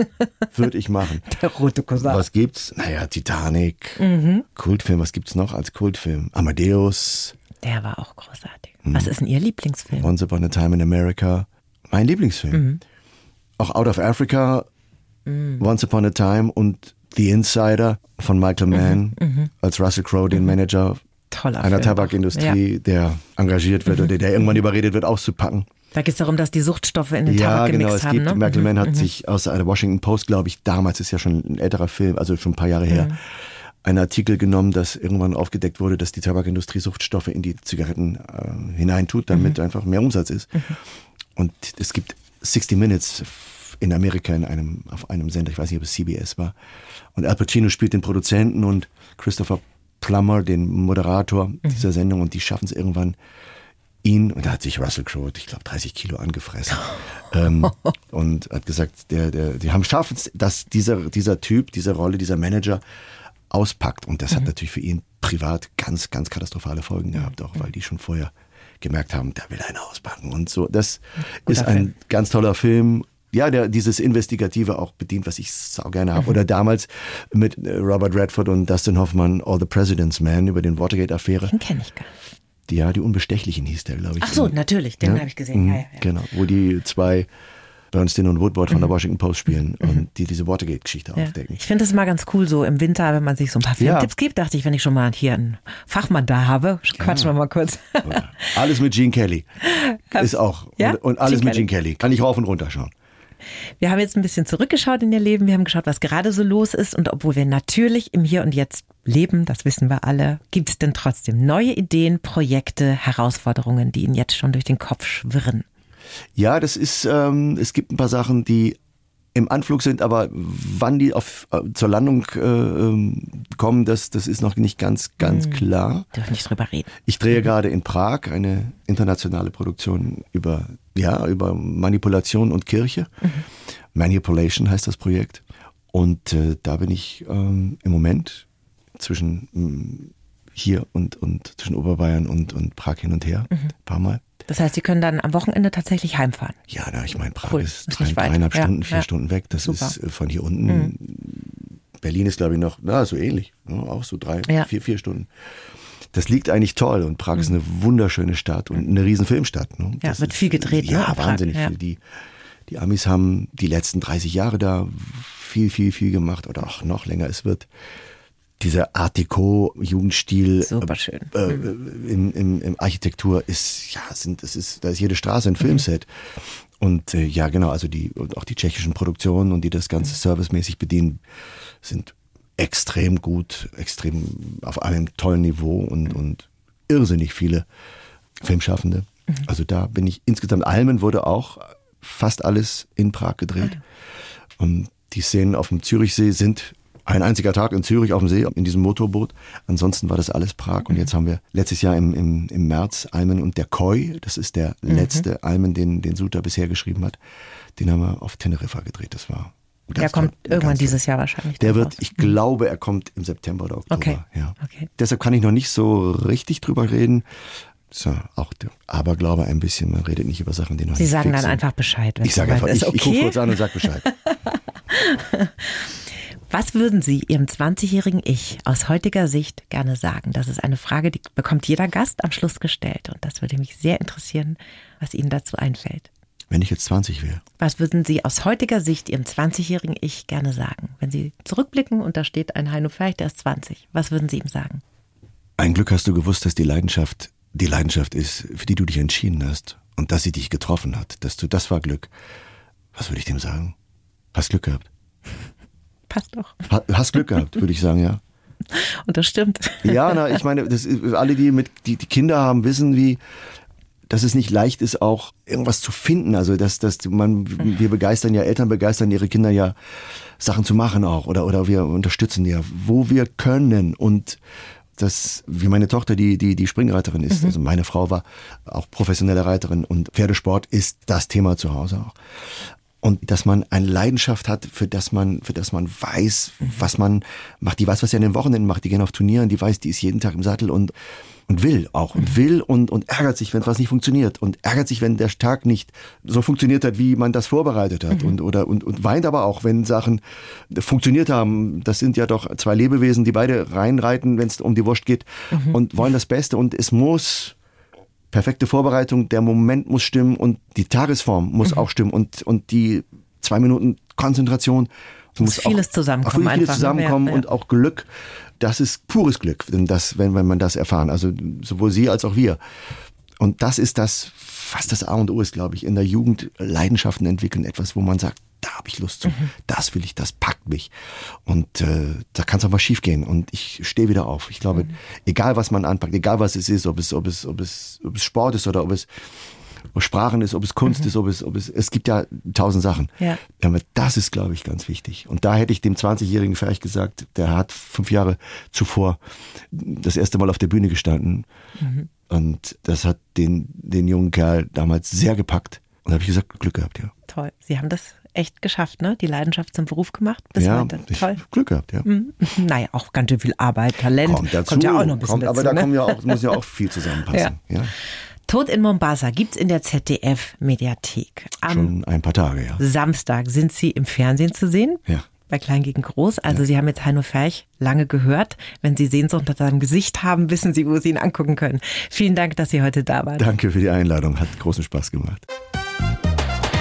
Würde ich machen. Der rote Korsar. Was gibt's? Naja, Titanic. Mhm. Kultfilm, was gibt's noch als Kultfilm? Amadeus, Der war auch großartig. Mhm. Was ist denn Ihr Lieblingsfilm? Once Upon a Time in America. Mein Lieblingsfilm. Mhm. Auch Out of Africa mm. Once Upon a Time und The Insider von Michael Mann mhm, mhm. als Russell Crowe, den mhm. Manager Toller einer Film Tabakindustrie, ja. der engagiert wird mhm. oder der irgendwann überredet wird, auszupacken. Da geht es darum, dass die Suchtstoffe in den ja, Tabak genau, gemixt haben. Ja, genau. Michael Mann hat sich aus der Washington Post, glaube ich, damals ist ja schon ein älterer Film, also schon ein paar Jahre her, einen Artikel genommen, dass irgendwann aufgedeckt wurde, dass die Tabakindustrie Suchtstoffe in die Zigaretten äh, hineintut, damit mhm. einfach mehr Umsatz ist. Mhm. Und es gibt 60 Minutes in Amerika in einem, auf einem Sender, ich weiß nicht, ob es CBS war. Und Al Pacino spielt den Produzenten und Christopher Plummer, den Moderator mhm. dieser Sendung, und die schaffen es irgendwann, ihn, und da hat sich Russell Crowe, ich glaube, 30 Kilo angefressen. ähm, und hat gesagt, der, der, die haben schaffen es, dass dieser, dieser Typ, diese Rolle, dieser Manager auspackt. Und das mhm. hat natürlich für ihn privat ganz, ganz katastrophale Folgen gehabt, auch weil die schon vorher gemerkt haben, da will einer auspacken und so. Das Guter ist ein Film. ganz toller Film. Ja, der dieses Investigative auch bedient, was ich sau gerne habe. Mhm. Oder damals mit äh, Robert Redford und Dustin Hoffman, All the President's Man über den Watergate-Affäre. Den kenne ich gar nicht. Ja, die Unbestechlichen hieß der, glaube ich. Ach so, natürlich, den ja? habe ich gesehen. Mhm, ja, ja, genau, wo die zwei Bernstein und Woodward von der mhm. Washington Post spielen und die diese Watergate-Geschichte ja. aufdecken. Ich finde das mal ganz cool so im Winter, wenn man sich so ein paar Filmtipps ja. gibt, dachte ich, wenn ich schon mal hier einen Fachmann da habe, quatschen ja. wir mal kurz. Alles mit Gene Kelly ist auch ja? und, und alles Gene mit Gene Kelly. Kann ich rauf und runter schauen. Wir haben jetzt ein bisschen zurückgeschaut in ihr Leben, wir haben geschaut, was gerade so los ist und obwohl wir natürlich im Hier und Jetzt leben, das wissen wir alle, gibt es denn trotzdem neue Ideen, Projekte, Herausforderungen, die Ihnen jetzt schon durch den Kopf schwirren? Ja, das ist, ähm, es gibt ein paar Sachen, die im Anflug sind, aber wann die auf, äh, zur Landung äh, ähm, kommen, das, das ist noch nicht ganz, ganz hm. klar. Dürfen nicht drüber reden. Ich drehe mhm. gerade in Prag eine internationale Produktion über, ja, über Manipulation und Kirche. Mhm. Manipulation heißt das Projekt. Und äh, da bin ich ähm, im Moment zwischen mm, hier und, und zwischen Oberbayern und, und Prag hin und her, mhm. ein paar Mal. Das heißt, Sie können dann am Wochenende tatsächlich heimfahren? Ja, na, ich meine, Prag cool. ist, drei, dreieinhalb Stunden, ja, vier ja. Stunden weg. Das Super. ist äh, von hier unten. Mhm. Berlin ist, glaube ich, noch, na, so ähnlich. Ne? Auch so drei, ja. vier, vier Stunden. Das liegt eigentlich toll und Prag mhm. ist eine wunderschöne Stadt und eine riesen Filmstadt. Ne? Ja, wird viel gedreht. Ja, ne, wahnsinnig viel. Die, die Amis haben die letzten 30 Jahre da viel, viel, viel gemacht oder auch noch länger. Es wird dieser Art Deco Jugendstil Super schön. Äh, mhm. in, in, in, Architektur ist ja sind das ist da ist jede Straße ein mhm. Filmset mhm. und äh, ja genau also die und auch die tschechischen Produktionen und die das ganze mhm. servicemäßig bedienen sind extrem gut extrem auf einem tollen Niveau und mhm. und irrsinnig viele Filmschaffende mhm. also da bin ich insgesamt Almen wurde auch fast alles in Prag gedreht ah, und die Szenen auf dem Zürichsee sind ein einziger Tag in Zürich auf dem See in diesem Motorboot. Ansonsten war das alles Prag. Und jetzt haben wir letztes Jahr im, im, im März Almen und der Koi. Das ist der mhm. letzte Almen, den, den Suter bisher geschrieben hat. Den haben wir auf Teneriffa gedreht. Das war der kommt toll, irgendwann dieses Jahr wahrscheinlich. Der wird, raus. ich glaube, er kommt im September oder Oktober. Okay. Ja. okay. Deshalb kann ich noch nicht so richtig drüber reden. So, auch der Aberglaube ein bisschen. Man redet nicht über Sachen, die noch Sie nicht sagen dann einfach Bescheid. Ich sage einfach, ich, okay? ich gucke kurz an und sage Bescheid. Was würden Sie Ihrem 20-jährigen Ich aus heutiger Sicht gerne sagen? Das ist eine Frage, die bekommt jeder Gast am Schluss gestellt. Und das würde mich sehr interessieren, was Ihnen dazu einfällt. Wenn ich jetzt 20 wäre. Was würden Sie aus heutiger Sicht Ihrem 20-jährigen Ich gerne sagen? Wenn Sie zurückblicken und da steht ein Heino Ferch, der ist 20. Was würden Sie ihm sagen? Ein Glück hast du gewusst, dass die Leidenschaft die Leidenschaft ist, für die du dich entschieden hast und dass sie dich getroffen hat. Dass du, das war Glück. Was würde ich dem sagen? Hast Glück gehabt. Passt doch. Hast Glück gehabt, würde ich sagen, ja. Und das stimmt. Ja, na, ich meine, das, alle, die mit die, die Kinder haben, wissen, wie dass es nicht leicht ist, auch irgendwas zu finden. Also dass, dass man, wir begeistern ja, Eltern begeistern ihre Kinder ja, Sachen zu machen auch oder, oder wir unterstützen ja, wo wir können. Und das, wie meine Tochter, die, die, die Springreiterin ist, mhm. also meine Frau war auch professionelle Reiterin und Pferdesport ist das Thema zu Hause auch und dass man eine Leidenschaft hat, für das man, für das man weiß, was man macht. Die weiß, was sie an den Wochenenden macht. Die gehen auf Turnieren, die weiß, die ist jeden Tag im Sattel und und will auch und will und, und ärgert sich, wenn was nicht funktioniert und ärgert sich, wenn der Tag nicht so funktioniert hat, wie man das vorbereitet hat mhm. und, oder, und, und weint aber auch, wenn Sachen funktioniert haben. Das sind ja doch zwei Lebewesen, die beide reinreiten, wenn es um die Wurst geht mhm. und wollen das Beste und es muss perfekte Vorbereitung, der Moment muss stimmen und die Tagesform muss mhm. auch stimmen und, und die zwei Minuten Konzentration muss vieles zusammenkommen. Auch vieles zusammenkommen ja, ja. und auch Glück. Das ist pures Glück, das, wenn, wenn man das erfahren. Also sowohl Sie als auch wir. Und das ist das, was das A und O ist, glaube ich, in der Jugend Leidenschaften entwickeln, etwas, wo man sagt, da habe ich Lust zu, mhm. das will ich, das packt mich. Und äh, da kann es auch mal schief gehen und ich stehe wieder auf. Ich glaube, mhm. egal was man anpackt, egal was es ist, ob es, ob es, ob es, ob es Sport ist oder ob es ob Sprachen ist, ob es Kunst mhm. ist, ob es, ob es, es gibt ja tausend Sachen. Ja. Aber das ist, glaube ich, ganz wichtig. Und da hätte ich dem 20-Jährigen vielleicht gesagt, der hat fünf Jahre zuvor das erste Mal auf der Bühne gestanden. Mhm. Und das hat den, den jungen Kerl damals sehr gepackt. Und da habe ich gesagt, Glück gehabt, ja. Toll. Sie haben das echt geschafft, ne? Die Leidenschaft zum Beruf gemacht bis ja, heute. Toll. Glück gehabt, ja. Mhm. Naja, auch ganz schön viel Arbeit, Talent. Kommt, dazu, kommt ja auch noch ein bisschen kommt, dazu. Aber da ne? kommen ja auch, muss ja auch viel zusammenpassen. Ja. ja. Tod in Mombasa gibt's in der ZDF-Mediathek. Schon ein paar Tage, ja. Samstag sind Sie im Fernsehen zu sehen. Ja. Bei Klein gegen Groß. Also ja. Sie haben jetzt Heino Ferch lange gehört. Wenn Sie Sehnsucht unter seinem Gesicht haben, wissen Sie, wo Sie ihn angucken können. Vielen Dank, dass Sie heute da waren. Danke für die Einladung. Hat großen Spaß gemacht.